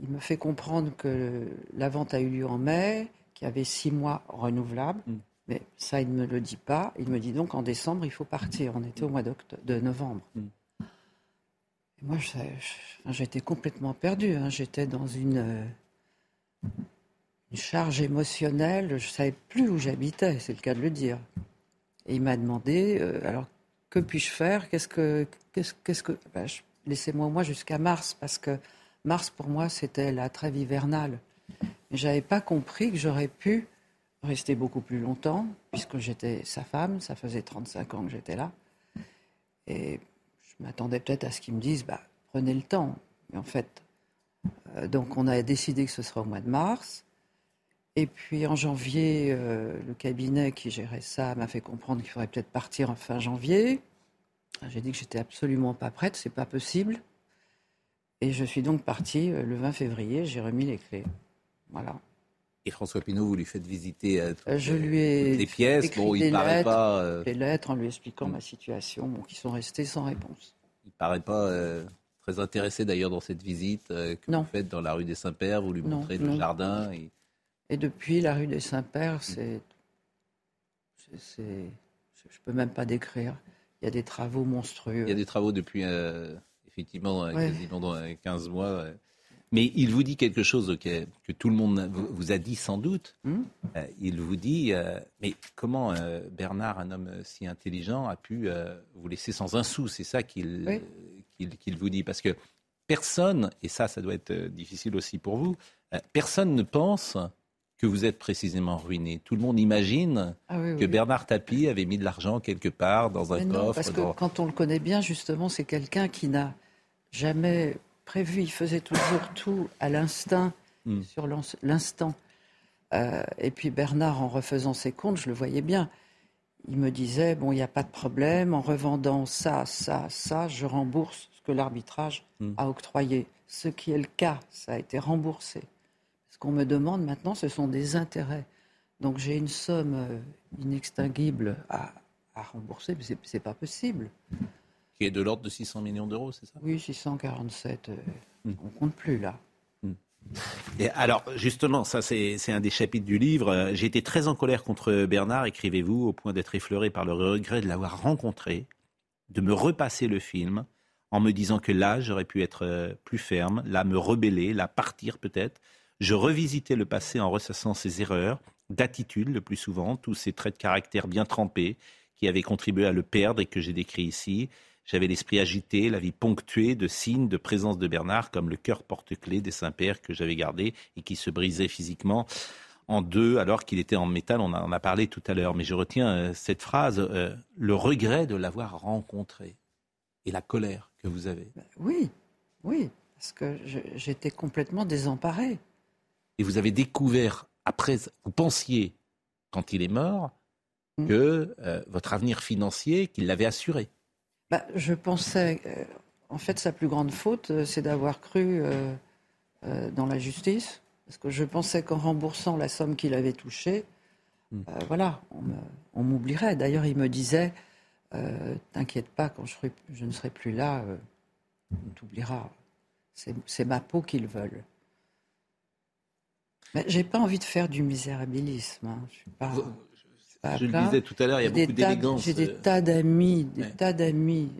il me fait comprendre que la vente a eu lieu en mai, qu'il y avait six mois renouvelables. Mm. Mais ça, il ne me le dit pas. Il me dit donc en décembre, il faut partir. On était au mois de novembre. Mm. Et moi, j'étais complètement perdue. Hein. J'étais dans une, une, charge émotionnelle. Je ne savais plus où j'habitais, c'est le cas de le dire. Et il m'a demandé, euh, alors, que puis-je faire? Qu'est-ce que... Qu'est-ce, qu'est-ce que ben, laissez-moi moi jusqu'à mars, parce que mars pour moi c'était la trêve hivernale. Mais j'avais pas compris que j'aurais pu rester beaucoup plus longtemps, puisque j'étais sa femme, ça faisait 35 ans que j'étais là. Et je m'attendais peut-être à ce qu'ils me disent, bah, prenez le temps. Mais en fait, euh, donc on a décidé que ce sera au mois de mars. Et puis en janvier, euh, le cabinet qui gérait ça m'a fait comprendre qu'il faudrait peut-être partir en fin janvier. J'ai dit que j'étais absolument pas prête, c'est pas possible. Et je suis donc partie euh, le 20 février, j'ai remis les clés. Voilà. Et François Pinault, vous lui faites visiter euh, toutes, Je les- lui ai toutes les pièces. Bon, il des paraît lettres, pas. euh, des lettres en lui expliquant ma situation, bon, qui sont restées sans réponse. Il paraît pas euh, très intéressé d'ailleurs dans cette visite euh, que Non. vous faites dans la rue des Saints-Pères. Vous lui montrez non. le jardin. et- Et depuis, la rue des Saints-Pères, c'est. c'est- Je peux même pas décrire. Il y a des travaux monstrueux. Il y a des travaux depuis euh, effectivement euh, Ouais. quasiment dans, euh, 15 mois. ouais. Mais il vous dit quelque chose que, que tout le monde vous, a dit sans doute. Hmm Euh, il vous dit, euh, mais comment euh, Bernard, un homme si intelligent, a pu vous laisser sans un sou? C'est ça qu'il Oui. vous dit. Parce que personne, et ça, ça doit être difficile aussi pour vous, personne ne pense que vous êtes précisément ruiné. Tout le monde imagine Ah oui, que. Bernard Tapie avait mis de l'argent quelque part dans un Mais non, coffre. parce que dans- quand on le connaît bien, justement, c'est quelqu'un qui n'a jamais prévu. Il faisait toujours [coughs] tout à l'instinct, Hmm. sur l'ins- l'instant. Euh, et puis Bernard, en refaisant ses comptes, je le voyais bien. Il me disait bon, il n'y a pas de problème. En revendant ça, ça, ça, je rembourse ce que l'arbitrage Hmm. a octroyé. Ce qui est le cas, ça a été remboursé. Ce qu'on me demande maintenant, ce sont des intérêts. Donc j'ai une somme euh, inextinguible à, à rembourser, mais c'est- c'est pas possible. Qui est de l'ordre de 600 millions d'euros, c'est ça? Oui, 647, euh, Hmm. on compte plus là. Et alors, justement, ça c'est c'est un des chapitres du livre. Euh, J'ai été très en colère contre Bernard, écrivez-vous, au point d'être effleuré par le regret de l'avoir rencontré, de me repasser le film, en me disant que là, j'aurais pu être euh, plus ferme, là, me rebeller, là, partir peut-être. Je revisitais le passé en ressassant ses erreurs, d'attitude le plus souvent, tous ces traits de caractère bien trempés qui avaient contribué à le perdre et que j'ai décrit ici. J'avais l'esprit agité, la vie ponctuée de signes de présence de Bernard, comme le cœur porte-clés des Saints-Pères que j'avais gardé et qui se brisait physiquement en deux alors qu'il était en métal. On en a parlé tout à l'heure, mais je retiens euh, cette phrase euh, le regret de l'avoir rencontré et la colère que vous avez. Oui, oui, parce que j'étais complètement désemparée. Et vous avez découvert après, vous pensiez quand il est mort que euh, votre avenir financier, qu'il l'avait assuré. Bah, je pensais, euh, en fait, sa plus grande faute, euh, c'est d'avoir cru euh, euh, dans la justice, parce que je pensais qu'en remboursant la somme qu'il avait touchée, euh, voilà, on m'oublierait. D'ailleurs, il me disait, euh, t'inquiète pas, quand je, serai- je ne serai plus là, euh, on t'oubliera. C'est c'est ma peau qu'ils veulent. Mais j'ai pas envie de faire du misérabilisme. hein. Je suis pas. Je le disais tout à l'heure, il y a beaucoup d'élégance, J'ai des euh. tas d'amis, des Ouais. tas d'amis.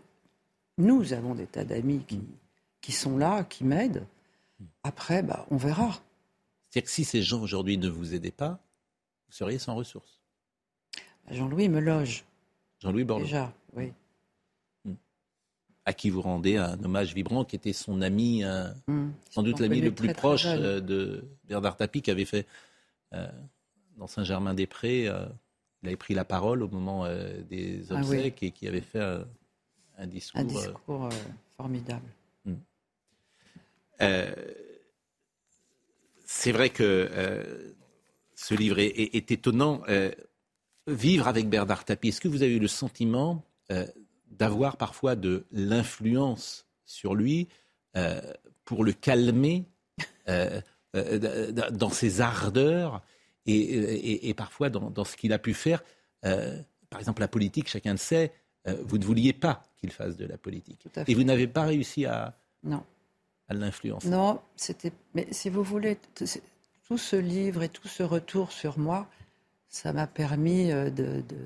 Nous avons des tas d'amis qui, qui sont là, qui m'aident. Après, bah, on verra. C'est-à-dire que si ces gens aujourd'hui ne vous aidaient pas, vous seriez sans ressources. Jean-Louis me loge. Jean-Louis Borloo. Déjà, oui. à qui vous rendez un hommage vibrant, qui était son ami, euh, Mm. sans doute l'ami le plus très, proche euh, de Bernard Tapie, qui avait fait euh, dans Saint-Germain-des-Prés, euh, il avait pris la parole au moment euh, des Ah oui. obsèques et qui avait fait un discours. Un euh, discours euh, formidable. Euh, c'est vrai que ce livre est, est- est étonnant. Vivre avec Bernard Tapie, est-ce que vous avez eu le sentiment d'avoir parfois de l'influence sur lui pour le calmer dans ses ardeurs et, et- et parfois dans, dans ce qu'il a pu faire Euh, Par exemple, la politique, chacun le sait, euh, vous ne vouliez pas qu'il fasse de la politique. Et vous n'avez pas réussi à, Non. à l'influencer. Non, c'était. Mais si vous voulez, tout ce livre et tout ce retour sur moi, ça m'a permis euh, de, de,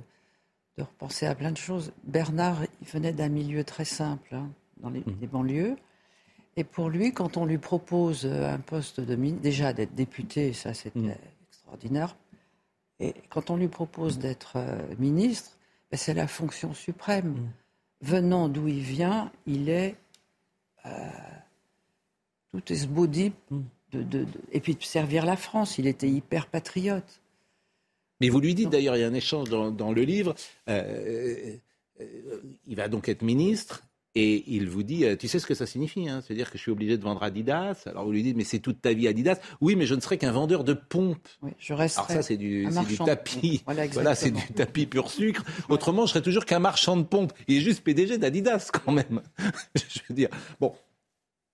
de repenser à plein de choses. Bernard, il venait d'un milieu très simple, hein, dans les, les banlieues. Et pour lui, quand on lui propose euh, un poste de ministre, déjà d'être député, ça c'était extraordinaire. Et quand on lui propose d'être euh, ministre, ben, c'est la fonction suprême. Venant d'où il vient, il est. euh, tout est ce body de, de- de- et puis de servir la France. Il était hyper patriote. Mais vous lui dites d'ailleurs, il y a un échange dans, dans le livre. euh, euh, il va donc être ministre et il vous dit, euh, tu sais ce que ça signifie hein C'est-à-dire que je suis obligé de vendre Adidas. Alors vous lui dites, mais c'est toute ta vie Adidas. Oui, mais je ne serai qu'un vendeur de pompes. je resterai Alors ça, c'est du, tapis. Voilà, [laughs] Voilà, c'est du tapis pur [laughs] sucre. Autrement, je serais toujours qu'un marchand de pompes. Il est juste PDG d'Adidas quand même. [laughs] je veux dire, bon.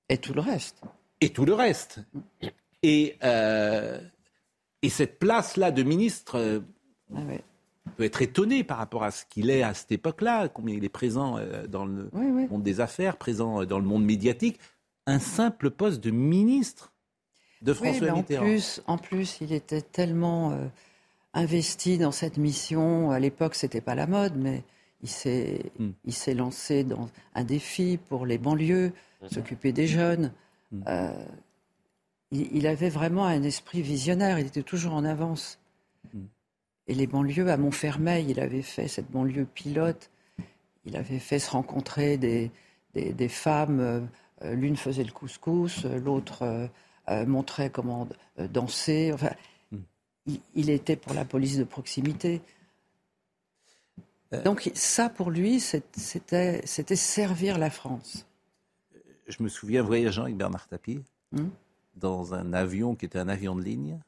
Et tout le reste. Et tout le reste. Et, euh, et cette place-là de ministre euh, Ah ouais. Peut être étonné par rapport à ce qu'il est à cette époque-là, combien il est présent euh, dans le monde des affaires, présent euh, dans le monde médiatique. Un simple poste de ministre de Oui, François mais en Mitterrand. plus, en plus, il était tellement euh, investi dans cette mission. À l'époque, c'était pas la mode, mais il s'est, Hmm. il s'est lancé dans un défi pour les banlieues, s'occuper des jeunes. Hmm. Euh, il, il avait vraiment un esprit visionnaire. Il était toujours en avance. Hmm. Et les banlieues, à Montfermeil, il avait fait cette banlieue pilote. Il avait fait se rencontrer des, des, des femmes. euh, L'une faisait le couscous, l'autre euh, euh, montrait comment danser. Enfin, il, il était pour la police de proximité. Donc ça, pour lui, c'était servir la France. Je me souviens voyageant avec Bernard Tapie Hmm. dans un avion qui était un avion de ligne.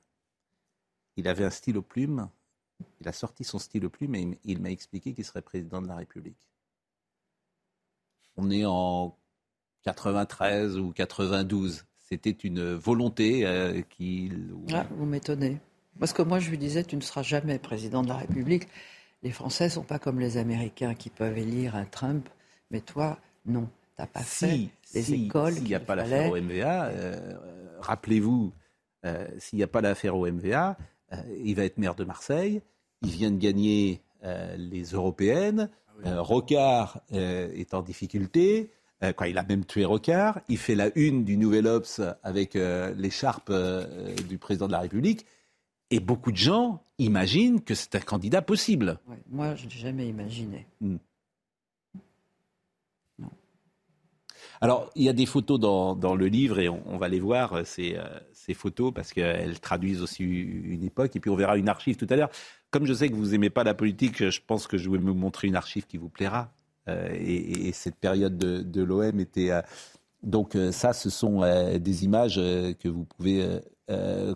Il avait un stylo plume. Il a sorti son stylo plume et il m'a expliqué qu'il serait président de la République. On est en 93 ou 92. C'était une volonté euh, qu'il. Ah, vous m'étonnez. Parce que moi, je lui disais, tu ne seras jamais président de la République. Les Français sont pas comme les Américains qui peuvent élire un Trump, mais toi, non. T'as pas fait les si, écoles. S'il n'y a qu'il pas fallait. l'affaire euh, euh, rappelez-vous, euh, s'il n'y a pas l'affaire OMVA, euh, il va être maire de Marseille. Il vient de gagner euh, les européennes. Euh, Rocard euh, est en difficulté. Euh, quoi, il a même tué Rocard. Il fait la une du Nouvel Obs avec euh, l'écharpe euh, du président de la République. Et beaucoup de gens imaginent que c'est un candidat possible. Ouais, moi, je n'ai jamais imaginé. Hmm. Alors, il y a des photos dans, dans le livre et on, on va les voir, euh, ces, euh, ces photos, parce qu'elles traduisent aussi une époque. Et puis, on verra une archive tout à l'heure. Comme je sais que vous n'aimez pas la politique, je pense que je vais vous montrer une archive qui vous plaira. Euh, et, et cette période de, de l'OM était. euh, donc, ça, ce sont euh, des images que vous pouvez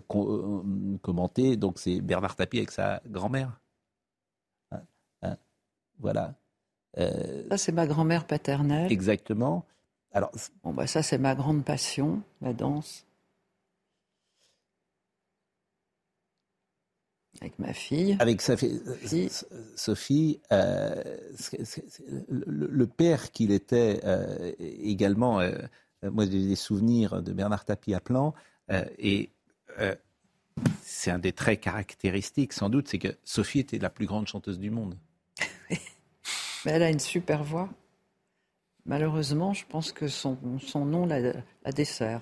com- commenter. Donc, c'est Bernard Tapie avec sa grand-mère. Hein, hein, voilà. Euh, Ça, c'est ma grand-mère paternelle. Exactement. Alors, bon, bah, ça, c'est ma grande passion, la danse. Avec ma fille. Avec sa fille, Sophie, euh, le, le père qu'il était euh, également, euh, moi j'ai des souvenirs de Bernard Tapie à Plan, euh, et c'est un des traits caractéristiques sans doute, c'est que Sophie était la plus grande chanteuse du monde. [laughs] Mais elle a une super voix. Malheureusement, je pense que son, son nom la, la dessert.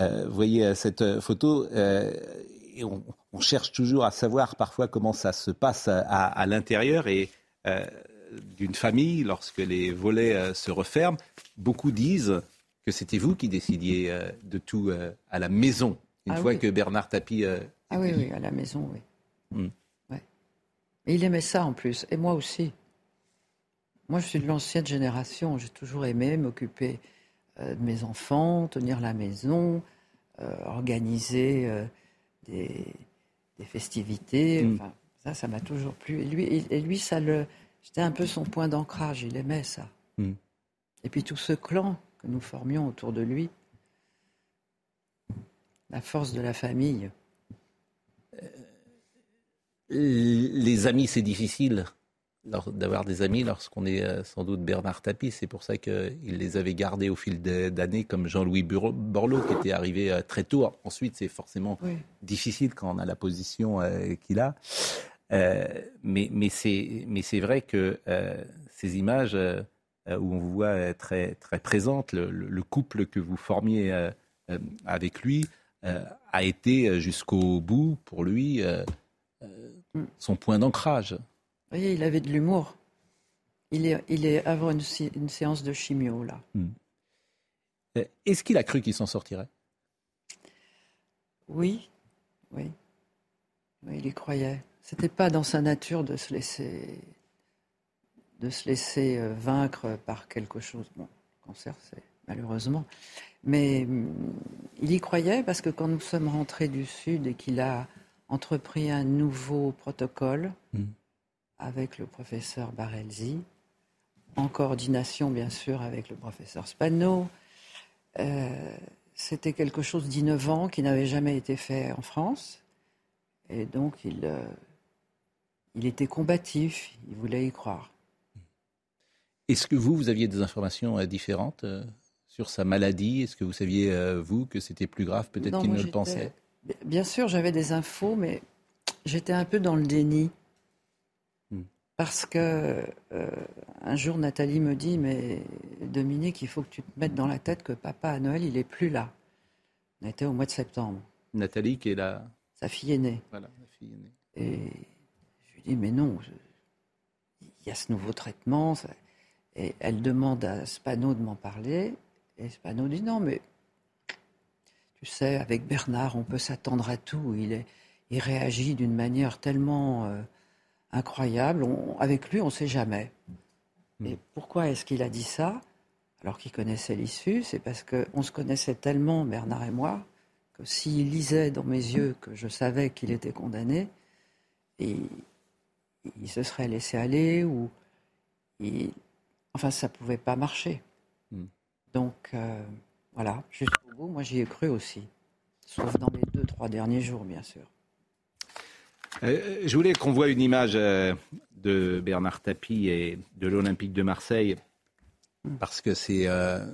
Euh, vous voyez euh, cette euh, photo, euh, et on, on cherche toujours à savoir parfois comment ça se passe à, à l'intérieur et euh, d'une famille lorsque les volets se referment. Beaucoup disent que c'était vous qui décidiez de tout à la maison une Ah fois oui. que Bernard Tapie. Ah oui, oui, à la maison, oui. Ouais. Et il aimait ça en plus, et moi aussi. Moi, je suis de l'ancienne génération. J'ai toujours aimé m'occuper euh, de mes enfants, tenir la maison, euh, organiser euh, des, des festivités. Mm. Enfin, ça, ça m'a toujours plu. Et lui, et- et lui ça le, c'était un peu son point d'ancrage. Il aimait ça. Mm. Et puis tout ce clan que nous formions autour de lui, la force de la famille. Les amis, c'est difficile d'avoir des amis lorsqu'on est euh, sans doute Bernard Tapie. C'est pour ça qu'il les avait gardés au fil d'années, comme Jean-Louis Borloo, qui était arrivé euh, très tôt. Ensuite, c'est forcément Oui. difficile quand on a la position euh, qu'il a. Mais mais c'est vrai que ces images où on vous voit très très présente, le, le- le couple que vous formiez avec lui a été jusqu'au bout pour lui euh, son point d'ancrage. Vous voyez, il avait de l'humour. Il est, il est avant une, sé- une séance de chimio, là. Euh, Est-ce qu'il a cru qu'il s'en sortirait? Oui, oui. Oui, il y croyait. C'était pas dans sa nature de se laisser, de se laisser euh, vaincre par quelque chose. Bon, le cancer, c'est malheureusement. Mais hum, il y croyait parce que quand nous sommes rentrés du Sud et qu'il a entrepris un nouveau protocole Mm. Avec le professeur Barelzi, en coordination bien sûr avec le professeur Spano, euh, c'était quelque chose d'innovant qui n'avait jamais été fait en France. Et donc, il, euh, il était combatif, il voulait y croire. Est-ce que vous, vous aviez des informations euh, différentes sur sa maladie? Est-ce que vous saviez, vous, que c'était plus grave peut-être qu'il ne le pensait? Bien sûr, j'avais des infos, mais j'étais un peu dans le déni. Parce que euh, un jour, Nathalie me dit Mais Dominique, il faut que tu te mettes dans la tête que papa à Noël, il est plus là. On était au mois de septembre. Nathalie, qui est la, Sa fille aînée. voilà, la fille aînée. Et je lui dis, mais non, il y a ce nouveau traitement. ça- Et elle demande à Spano de m'en parler. Et Spano dit, non, mais tu sais, avec Bernard, on peut s'attendre à tout. Il, est, il réagit d'une manière tellement euh, incroyable. On- avec lui, on ne sait jamais. Et pourquoi est-ce qu'il a dit ça? Alors qu'il connaissait l'issue C'est parce qu'on se connaissait tellement, Bernard et moi, que s'il lisait dans mes yeux que je savais qu'il était condamné, et il se serait laissé aller ou il- enfin ça pouvait pas marcher. Hmm. Donc euh, voilà, jusqu'au bout, moi j'y ai cru aussi, sauf dans les deux trois derniers jours bien sûr. Euh, je voulais qu'on voit une image euh, de Bernard Tapie et de l'Olympique de Marseille, parce que c'est euh,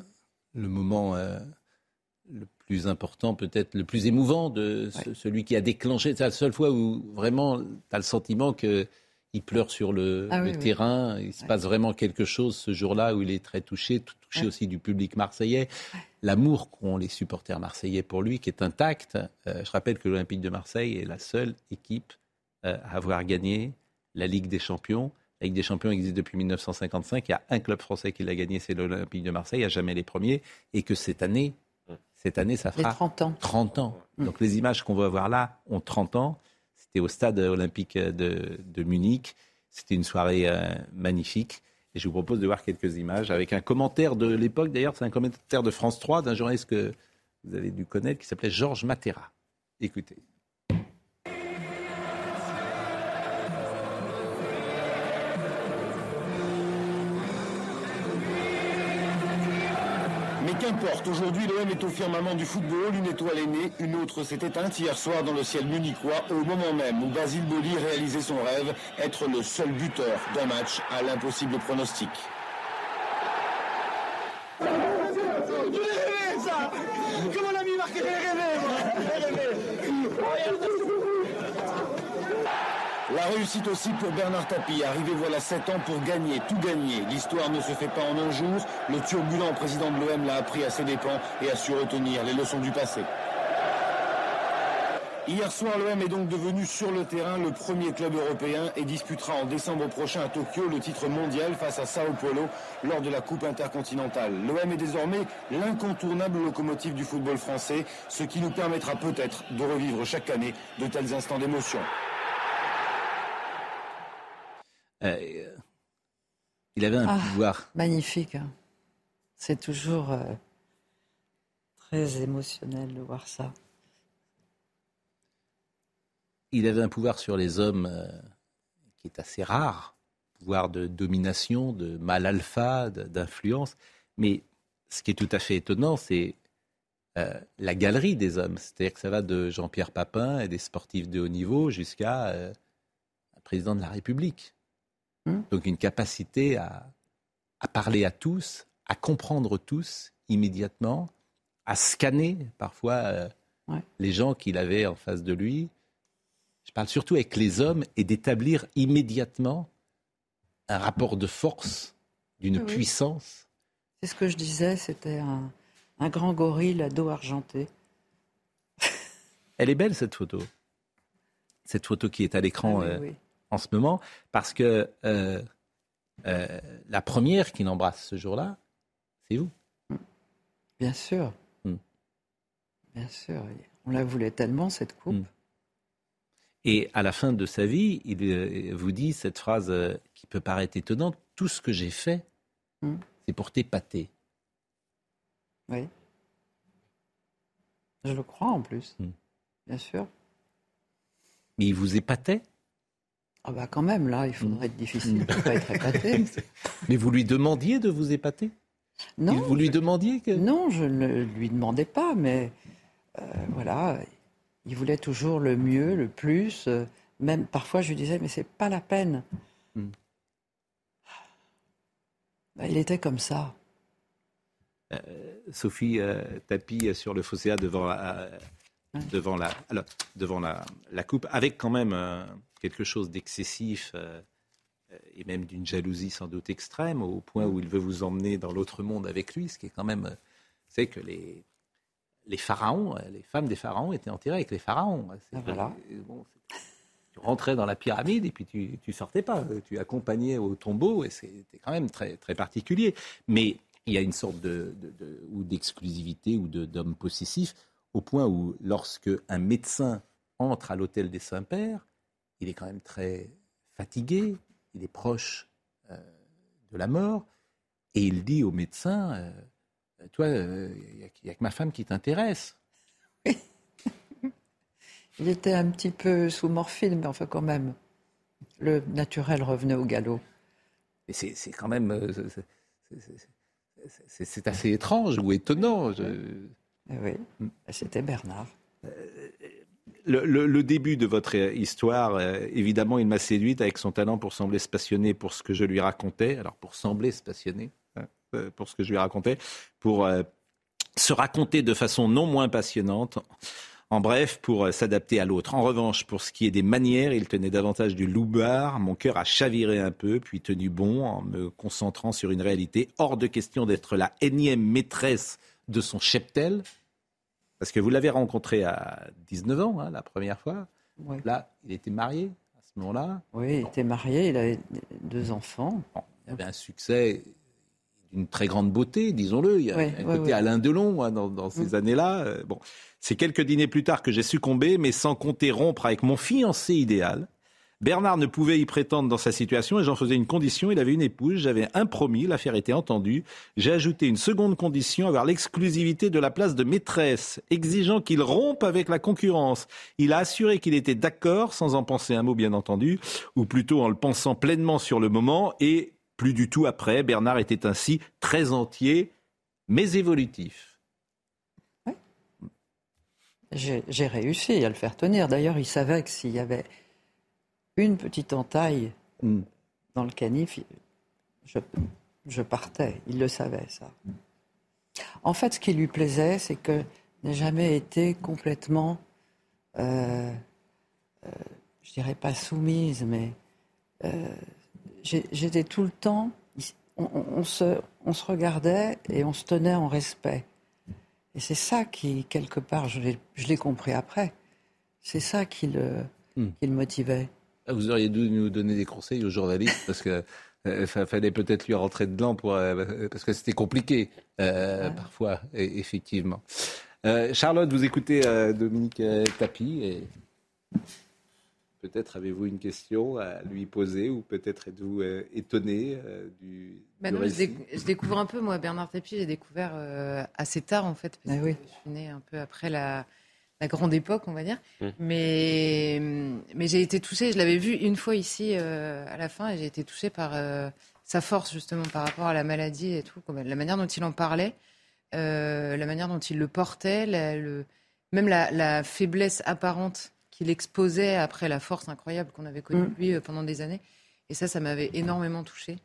le moment le plus important, peut-être le plus émouvant de ce- celui qui a déclenché. C'est la seule fois où vraiment tu as le sentiment que il pleure sur le, Ah oui, le oui. terrain. Il se passe vraiment quelque chose ce jour-là où il est très touché, touché aussi du public marseillais. L'amour qu'ont les supporters marseillais pour lui, qui est intact. Euh, je rappelle que l'Olympique de Marseille est la seule équipe euh, avoir gagné la Ligue des Champions. La Ligue des Champions existe depuis 1955. Il y a un club français qui l'a gagné, c'est l'Olympique de Marseille, à jamais les premiers. Et que cette année, cette année, ça Les fera 30 ans. 30 ans. Donc les images qu'on va voir là ont 30 ans. C'était au stade olympique de, de Munich. C'était une soirée euh, magnifique. Et je vous propose de voir quelques images avec un commentaire de l'époque. D'ailleurs, c'est un commentaire de France 3 d'un journaliste que vous avez dû connaître qui s'appelait Georges Matera. Écoutez. Qu'importe, aujourd'hui l'OM est au firmament du football, une étoile est née, une autre s'est éteinte hier soir dans le ciel munichois, au moment même où Basile Boli réalisait son rêve, être le seul buteur d'un match à l'impossible pronostic. Comment on a mis marqué J'ai rêvé, moi J'ai rêvé La réussite aussi pour Bernard Tapie, arrivé voilà 7 ans pour gagner, tout gagner. L'histoire ne se fait pas en un jour, le turbulent président de l'OM l'a appris à ses dépens et a su retenir les leçons du passé. Hier soir, l'OM est donc devenu sur le terrain le premier club européen et disputera en décembre prochain à Tokyo le titre mondial face à Sao Paulo lors de la Coupe intercontinentale. L'OM est désormais l'incontournable locomotive du football français, ce qui nous permettra peut-être de revivre chaque année de tels instants d'émotion. Euh, il avait un Ah, pouvoir. Magnifique. hein. C'est toujours euh, très émotionnel de voir ça. Il avait un pouvoir sur les hommes euh, qui est assez rare, pouvoir de domination, de mal alpha, d'influence. Mais ce qui est tout à fait étonnant, c'est euh, la galerie des hommes. C'est-à-dire que ça va de Jean-Pierre Papin et des sportifs de haut niveau jusqu'à euh, un président de la République. Donc une capacité à, à parler à tous, à comprendre tous immédiatement, à scanner parfois euh, les gens qu'il avait en face de lui. Je parle surtout avec les hommes et d'établir immédiatement un rapport de force, d'une oui. puissance. C'est ce que je disais, c'était un, un grand gorille à dos argenté. Elle est belle cette photo. Cette photo qui est à l'écran Ah oui, euh, oui. En ce moment, parce que euh, euh, la première qui l'embrasse ce jour-là, c'est vous. Bien sûr. Hmm. Bien sûr. On la voulait tellement, cette coupe. Hmm. Et à la fin de sa vie, il euh, vous dit cette phrase qui peut paraître étonnante Tout ce que j'ai fait, Hmm. c'est pour t'épater. Oui. Je le crois en plus. Bien sûr. Mais il vous épatait? Ah bah quand même, là, il faudrait être difficile pour pas être épaté. [laughs] Mais vous lui demandiez de vous épater? Non. Vous lui demandiez que... Non, je ne lui demandais pas, mais euh, voilà, il voulait toujours le mieux, le plus. euh, même parfois, je lui disais, mais c'est pas la peine. Hmm. Bah, il était comme ça. Euh, Sophie euh, tapis sur le fosséa devant la, devant la, alors, devant la, la coupe, avec quand même quelque chose d'excessif euh, et même d'une jalousie sans doute extrême, au point où il veut vous emmener dans l'autre monde avec lui, ce qui est quand même, euh, c'est que les, les pharaons, euh, les femmes des pharaons étaient enterrées avec les pharaons. C'est- voilà. euh, bon, tu rentrais dans la pyramide et puis tu, tu sortais pas, tu accompagnais au tombeau et c'était quand même très, très particulier. Mais il y a une sorte de, de- de- ou d'exclusivité ou de- d'homme possessif au point où lorsque un médecin entre à l'hôtel des Saints-Pères, il est quand même très fatigué, il est proche euh, de la mort et il dit au médecin, euh, toi, euh, il n'y a, que ma femme qui t'intéresse. [laughs] Il était un petit peu sous morphine, mais enfin quand même, le naturel revenait au galop. C'est c'est quand même. c'est- assez étrange ou étonnant. je- oui, c'était Bernard. Le, début de votre euh, histoire, euh, évidemment, il m'a séduite avec son talent pour sembler se passionner pour ce que je lui racontais. Alors, pour sembler se passionner hein, euh, pour ce que je lui racontais, pour se raconter de façon non moins passionnante. En bref, pour s'adapter à l'autre. En revanche, pour ce qui est des manières, il tenait davantage du loupard. Mon cœur a chaviré un peu, puis tenu bon en me concentrant sur une réalité. Hors de question d'être la énième maîtresse de son cheptel. Parce que vous l'avez rencontré à 19 ans, hein, la première fois. Oui. Là, il était marié à ce moment-là. Oui, il était marié, il avait deux enfants. Il avait un succès d'une très grande beauté, disons-le. Il y a Oui, un oui, côté. Alain Delon hein, dans, dans ces Mm. années-là. Euh, bon, c'est quelques dîners plus tard que j'ai succombé, mais sans compter rompre avec mon fiancé idéal. Bernard ne pouvait y prétendre dans sa situation et j'en faisais une condition. Il avait une épouse, j'avais un promis, l'affaire était entendue. J'ai ajouté une seconde condition, avoir l'exclusivité de la place de maîtresse, exigeant qu'il rompe avec la concurrence. Il a assuré qu'il était d'accord, sans en penser un mot bien entendu, ou plutôt en le pensant pleinement sur le moment et plus du tout après. Bernard était ainsi très entier, mais évolutif. J'ai j'ai réussi à le faire tenir. D'ailleurs, il savait que s'il y avait une petite entaille Mm. dans le canif, je, je partais. Il le savait, ça. En fait, ce qui lui plaisait, c'est que n'ai jamais été complètement, euh, euh, je dirais pas soumise, mais euh, j'étais tout le temps. On, se, on se regardait et on se tenait en respect. Et c'est ça qui, quelque part, je l'ai compris après, c'est ça qui le, Hmm. qui le motivait. Ah, Vous auriez dû nous donner des conseils aux journalistes parce que euh, fa- fallait peut-être lui rentrer dedans pour euh, parce que c'était compliqué euh, parfois effectivement. Euh, Charlotte, vous écoutez euh, Dominique euh, Tapi et peut-être avez-vous une question à lui poser ou peut-être êtes-vous euh, étonné euh, du, Bah du non, je, récit déc- je découvre un peu, moi, Bernard Tapie, j'ai découvert euh, assez tard, en fait, parce Ah que oui. je suis née un peu après la, la grande époque, on va dire. Mm. Mais, mais j'ai été touchée, je l'avais vu une fois ici euh, à la fin, et j'ai été touchée par euh, sa force, justement, par rapport à la maladie et tout, comme, la manière dont il en parlait, euh, la manière dont il le portait, la- le, même la, la faiblesse apparente qu'il exposait après la force incroyable qu'on avait connue Mm. de lui euh, pendant des années. Et ça, ça m'avait énormément touchée.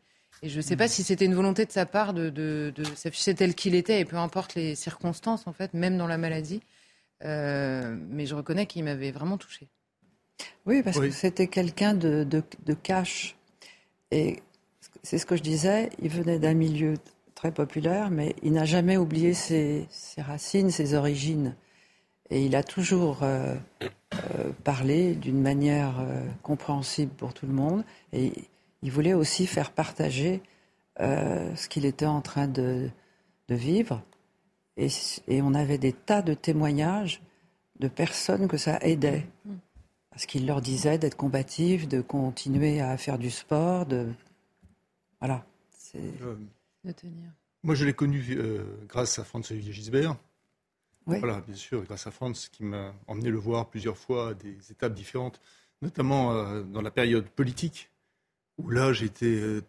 Et je ne sais pas si c'était une volonté de sa part de, de, de s'afficher tel qu'il était, et peu importe les circonstances, en fait, même dans la maladie. Euh, mais je reconnais qu'il m'avait vraiment touchée. Oui, parce que c'était quelqu'un de, de, de cash. Et c'est ce que je disais, il venait d'un milieu très populaire, mais il n'a jamais oublié ses, ses racines, ses origines. Et il a toujours euh, euh, parlé d'une manière euh, compréhensible pour tout le monde. Et il voulait aussi faire partager euh, ce qu'il était en train de, de vivre. Et, et on avait des tas de témoignages de personnes que ça aidait. Parce qu'il leur disait d'être combatifs, de continuer à faire du sport, de. Voilà. C'est. Euh, De tenir. Moi, je l'ai connu euh, grâce à Franz-Olivier Gisbert. Oui. Voilà, bien sûr, grâce à Franz qui m'a emmené le voir plusieurs fois à des étapes différentes, notamment euh, dans la période politique, où là, j'étais euh,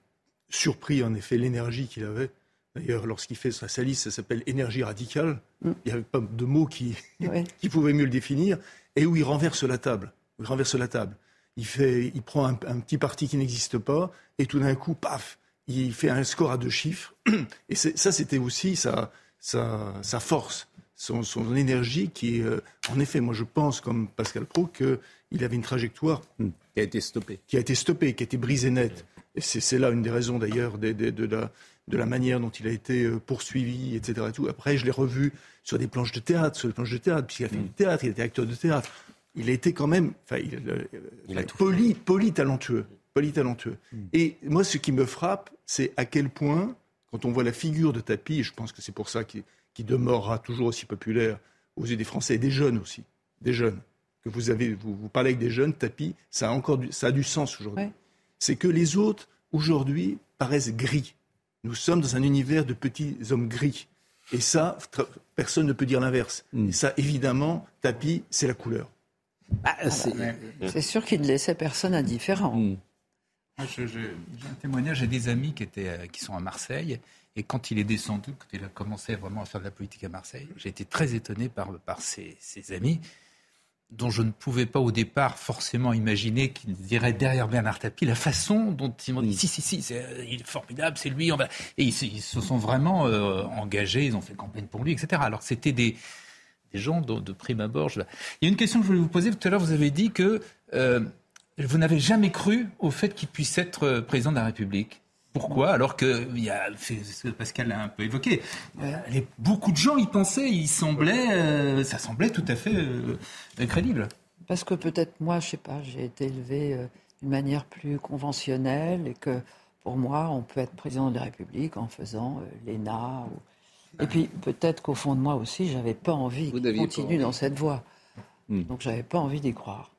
surpris, en effet, l'énergie qu'il avait. D'ailleurs, lorsqu'il fait sa sa liste, ça s'appelle énergie radicale. Il n'y avait pas de mots qui, Ouais. [laughs] qui pouvaient mieux le définir. Et où il renverse la table. Il renverse la table. Il, fait, il prend un, un petit parti qui n'existe pas, et tout d'un coup, paf, il fait un score à deux chiffres. [clears throat] Et ça, c'était aussi sa, sa, sa force, son, son énergie qui, euh, en effet, moi je pense, comme Pascal Pro, qu'il avait une trajectoire qui a été stoppée. Qui a été stoppée, qui a été brisée net. Et c'est c'est là une des raisons d'ailleurs de, de- de la, de la manière dont il a été euh, poursuivi, etc. et tout. Après, je l'ai revu sur des planches de théâtre, sur des planches de théâtre, puisqu'il a fait du théâtre, il était acteur de théâtre. Il a été quand même, enfin, il, euh, Il a poli, poli talentueux, poli talentueux. Et moi, ce qui me frappe, c'est à quel point, quand on voit la figure de Tapi, et je pense que c'est pour ça qu'il demeurera toujours aussi populaire aux yeux des Français et des jeunes aussi, des jeunes. Que vous avez, vous, vous parlez avec des jeunes, Tapi, ça a encore du, ça a du sens aujourd'hui. C'est que les autres aujourd'hui paraissent gris. Nous sommes dans un univers de petits hommes gris. Et ça, personne ne peut dire l'inverse. Et ça, évidemment, Tapi, c'est la couleur. C'est sûr qu'il ne laissait personne indifférent. Je- J'ai un témoignage, j'ai des amis qui, étaient, euh, qui sont à Marseille. Et quand il est descendu, quand il a commencé vraiment à faire de la politique à Marseille, j'ai été très étonné par, par ses, ses amis, dont je ne pouvais pas au départ forcément imaginer qu'ils diraient derrière Bernard Tapie la façon dont ils m'ont dit si, si, si, c'est, euh, il est formidable, c'est lui. On va... Et ils, se- ils se sont vraiment euh, engagés, ils ont fait campagne pour lui, etc. Alors que c'était des, des gens de, de prime abord. je- Il y a une question que je voulais vous poser. Tout à l'heure, vous avez dit que euh, vous n'avez jamais cru au fait qu'il puisse être président de la République. Pourquoi Alors que il y a, c'est ce que Pascal l'a un peu évoqué. euh, les- beaucoup de gens y pensaient, il semblait, euh, ça semblait tout à fait euh, crédible. Parce que peut-être moi, je sais pas, j'ai été élevée euh, d'une manière plus conventionnelle et que pour moi, on peut être président de la République en faisant euh, l'ENA. ou- Et puis peut-être qu'au fond de moi aussi, j'avais pas envie qu'il n'aviez pas continue envie. dans cette voie. Hmm. Donc j'avais pas envie d'y croire.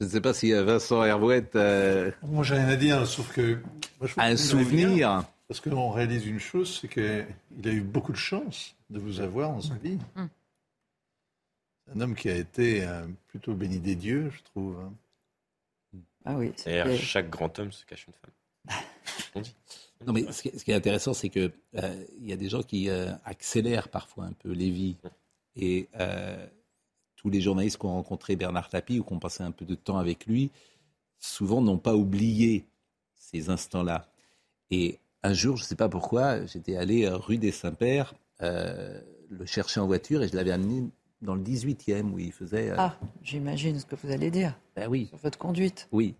Je ne sais pas si euh, Vincent Herouette euh, Moi, j'ai rien à dire, sauf que. moi, je un souvenir. bien, Parce qu'on réalise une chose, c'est qu'il a eu beaucoup de chance de vous avoir dans sa vie. Mm. Un homme qui a été euh, plutôt béni des dieux, je trouve. hein. Ah oui. Derrière chaque grand homme se cache une femme. [laughs] On dit. Non, mais ce qui, est intéressant, c'est que euh, il y a des gens qui euh, accélèrent parfois un peu les vies. Et euh, tous les journalistes qui ont rencontré Bernard Tapie ou qui ont passé un peu de temps avec lui, souvent n'ont pas oublié ces instants-là. Et un jour, je ne sais pas pourquoi, j'étais allé euh, rue des Saints-Pères euh, le chercher en voiture et je l'avais amené dans le 18e où il faisait. euh, Ah, j'imagine ce que vous allez dire. Ben oui. Sur votre conduite. Oui,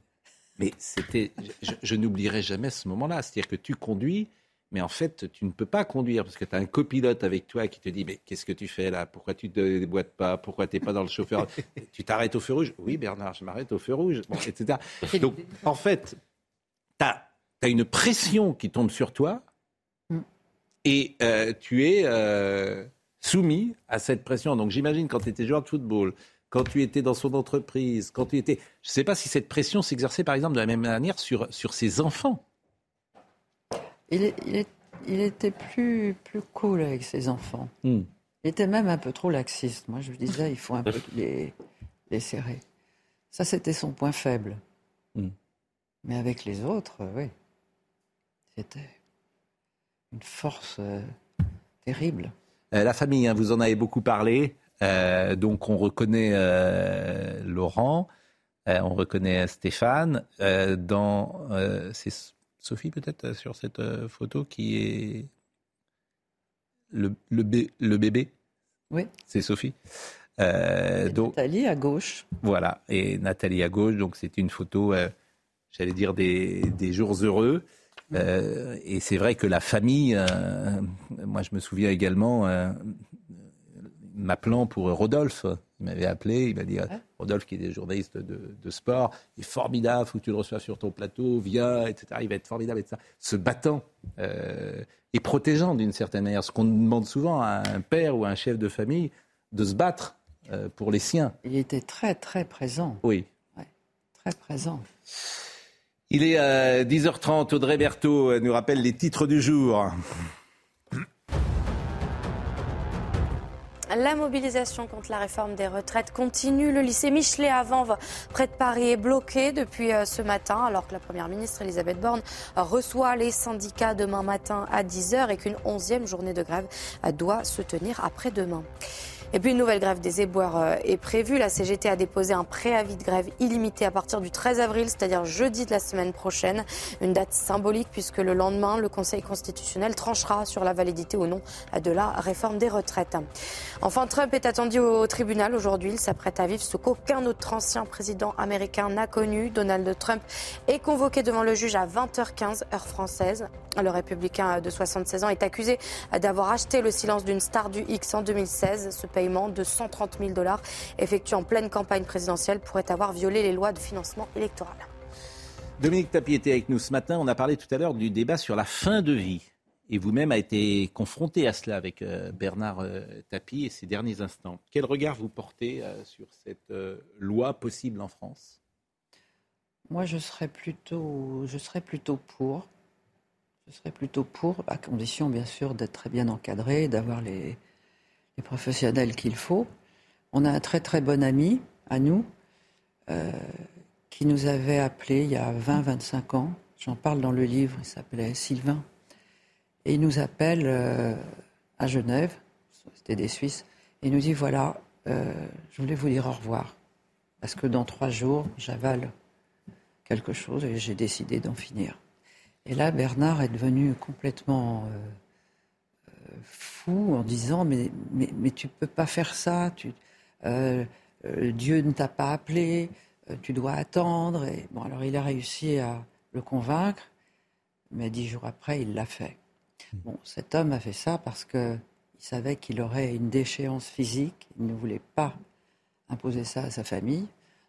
mais c'était, je, je n'oublierai jamais ce moment-là. C'est-à-dire que tu conduis, mais en fait, tu ne peux pas conduire parce que tu as un copilote avec toi qui te dit Mais qu'est-ce que tu fais là? Pourquoi tu ne te déboîtes pas? Pourquoi tu n'es pas dans le chauffeur? [laughs] Tu t'arrêtes au feu rouge? Oui, Bernard, je m'arrête au feu rouge, Bon, etc. Donc, en fait, tu as, une pression qui tombe sur toi et euh, tu es euh, soumis à cette pression. Donc, j'imagine quand tu étais joueur de football, quand tu étais dans son entreprise, quand tu étais. Je ne sais pas si cette pression s'exerçait, par exemple, de la même manière sur, sur ses enfants. Il, est- il est- il était plus, plus cool avec ses enfants. Hmm. Il était même un peu trop laxiste. Moi, je disais, il faut un peu [laughs] les, les serrer. Ça, c'était son point faible. Hmm. Mais avec les autres, euh, oui. C'était une force euh, terrible. Euh, la famille, hein, vous en avez beaucoup parlé. Euh, donc, on reconnaît euh, Laurent, euh, on reconnaît Stéphane. Euh, dans, euh, Sophie, peut-être, euh, sur cette euh, photo, qui est le, le, bé- le bébé? Oui. C'est Sophie. Euh, donc, Nathalie à gauche. Voilà, et Nathalie à gauche, donc c'est une photo, euh, j'allais dire, des, des jours heureux. Euh, et c'est vrai que la famille, moi je me souviens également, m'appelant pour Rodolphe, Il m'avait appelé, il m'a dit Rodolphe, qui est des journalistes de, sport, est formidable, faut que tu le reçoives sur ton plateau, viens, etc. Il va être formidable, etc. Se battant euh, et protégeant d'une certaine manière. Ce qu'on demande souvent à un père ou à un chef de famille, de se battre euh, pour les siens. Il était très, très présent. Oui. très présent. Il est à 10h30. Audrey Berthaud nous rappelle les titres du jour. La mobilisation contre la réforme des retraites continue. Le lycée Michelet à Vanves, près de Paris, est bloqué depuis euh, ce matin, alors que la Première ministre Elisabeth Borne reçoit les syndicats demain matin à 10h et qu'une onzième journée de grève doit se tenir après-demain. Et puis une nouvelle grève des éboueurs euh, est prévue. La CGT a déposé un préavis de grève illimité à partir du 13 avril, c'est-à-dire jeudi de la semaine prochaine. Une date symbolique puisque le lendemain, le Conseil constitutionnel tranchera sur la validité ou non de la réforme des retraites. Enfin, Trump est attendu au tribunal aujourd'hui. Il s'apprête à vivre ce qu'aucun autre ancien président américain n'a connu. Donald Trump est convoqué devant le juge à 20h15 heure française. Le républicain de 76 ans est accusé d'avoir acheté le silence d'une star du X en 2016. Ce paiement de 130 000 dollars effectué en pleine campagne présidentielle pourrait avoir violé les lois de financement électoral. Dominique Tapie était avec nous ce matin. On a parlé tout à l'heure du débat sur la fin de vie. Et vous-même a été confronté à cela avec euh, Bernard euh, Tapie et ces derniers instants. Quel regard vous portez euh, sur cette loi possible en France? Moi, je serais plutôt, je serais plutôt pour. Je serais plutôt pour, à condition bien sûr d'être très bien encadré, d'avoir les, professionnels qu'il faut. On a un très très bon ami à nous euh, qui nous avait appelé il y a 20-25 ans. J'en parle dans le livre, il s'appelait Sylvain. Et il nous appelle euh, à Genève, c'était des Suisses, et il nous dit voilà, euh, je voulais vous dire au revoir. Parce que dans trois jours, j'avale quelque chose et j'ai décidé d'en finir. Et là, Bernard est devenu complètement fou en disant mais, mais, mais tu peux pas faire ça, tu, euh, Dieu ne t'a pas appelé, tu dois attendre. Et, bon, alors il a réussi à le convaincre, mais dix jours après, il l'a fait. Bon, cet homme a fait ça parce qu'il savait qu'il aurait une déchéance physique, il ne voulait pas imposer ça à sa famille.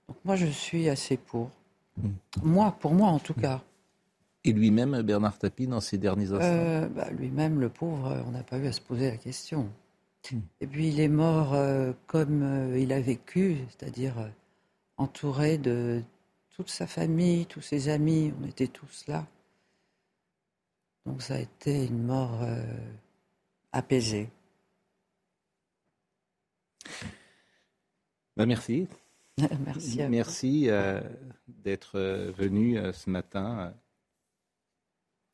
Donc moi, je suis assez pour. Mm. Moi, pour moi en tout cas. Et lui-même, Bernard Tapie, dans ses derniers instants euh, bah, Lui-même, le pauvre, on n'a pas eu à se poser la question. Hmm. Et puis il est mort euh, comme euh, il a vécu, c'est-à-dire entouré de toute sa famille, tous ses amis, on était tous là. Donc ça a été une mort apaisée. Merci. [laughs] merci. merci d'être venu ce matin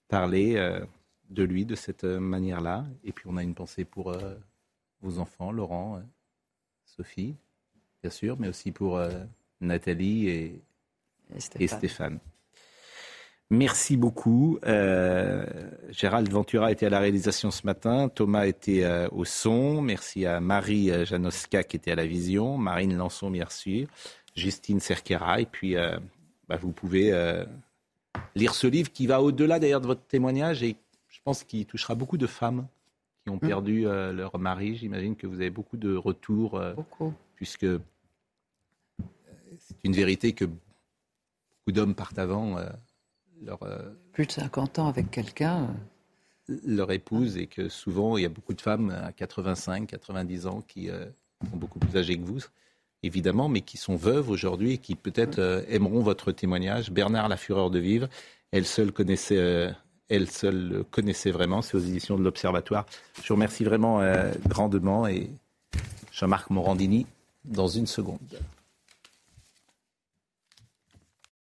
parler euh, de lui de cette euh, manière-là. Et puis on a une pensée pour euh, vos enfants, Laurent, Sophie, bien sûr, mais aussi pour Nathalie et, Stéphane. Merci beaucoup. Gérald Ventura était à la réalisation ce matin. Thomas était au son. Merci à Marie Janoska qui était à la vision. Marine Lançon, bien sûr. Justine Cerquera. Et puis, bah, vous pouvez lire ce livre qui va au-delà d'ailleurs de votre témoignage et je pense qu'il touchera beaucoup de femmes qui ont mm. perdu euh, leur mari. J'imagine que vous avez beaucoup de retours, euh, puisque euh, c'est une vérité que beaucoup d'hommes partent avant leur... Plus de 50 ans avec quelqu'un leur épouse et que souvent il y a beaucoup de femmes à 85, 90 ans qui sont beaucoup plus âgées que vous évidemment, mais qui sont veuves aujourd'hui et qui peut-être euh, aimeront votre témoignage. Bernard, la fureur de vivre, elle seule connaissait, euh, elle seule connaissait vraiment. C'est aux éditions de l'Observatoire. Je vous remercie vraiment euh, grandement et Jean-Marc Morandini dans une seconde.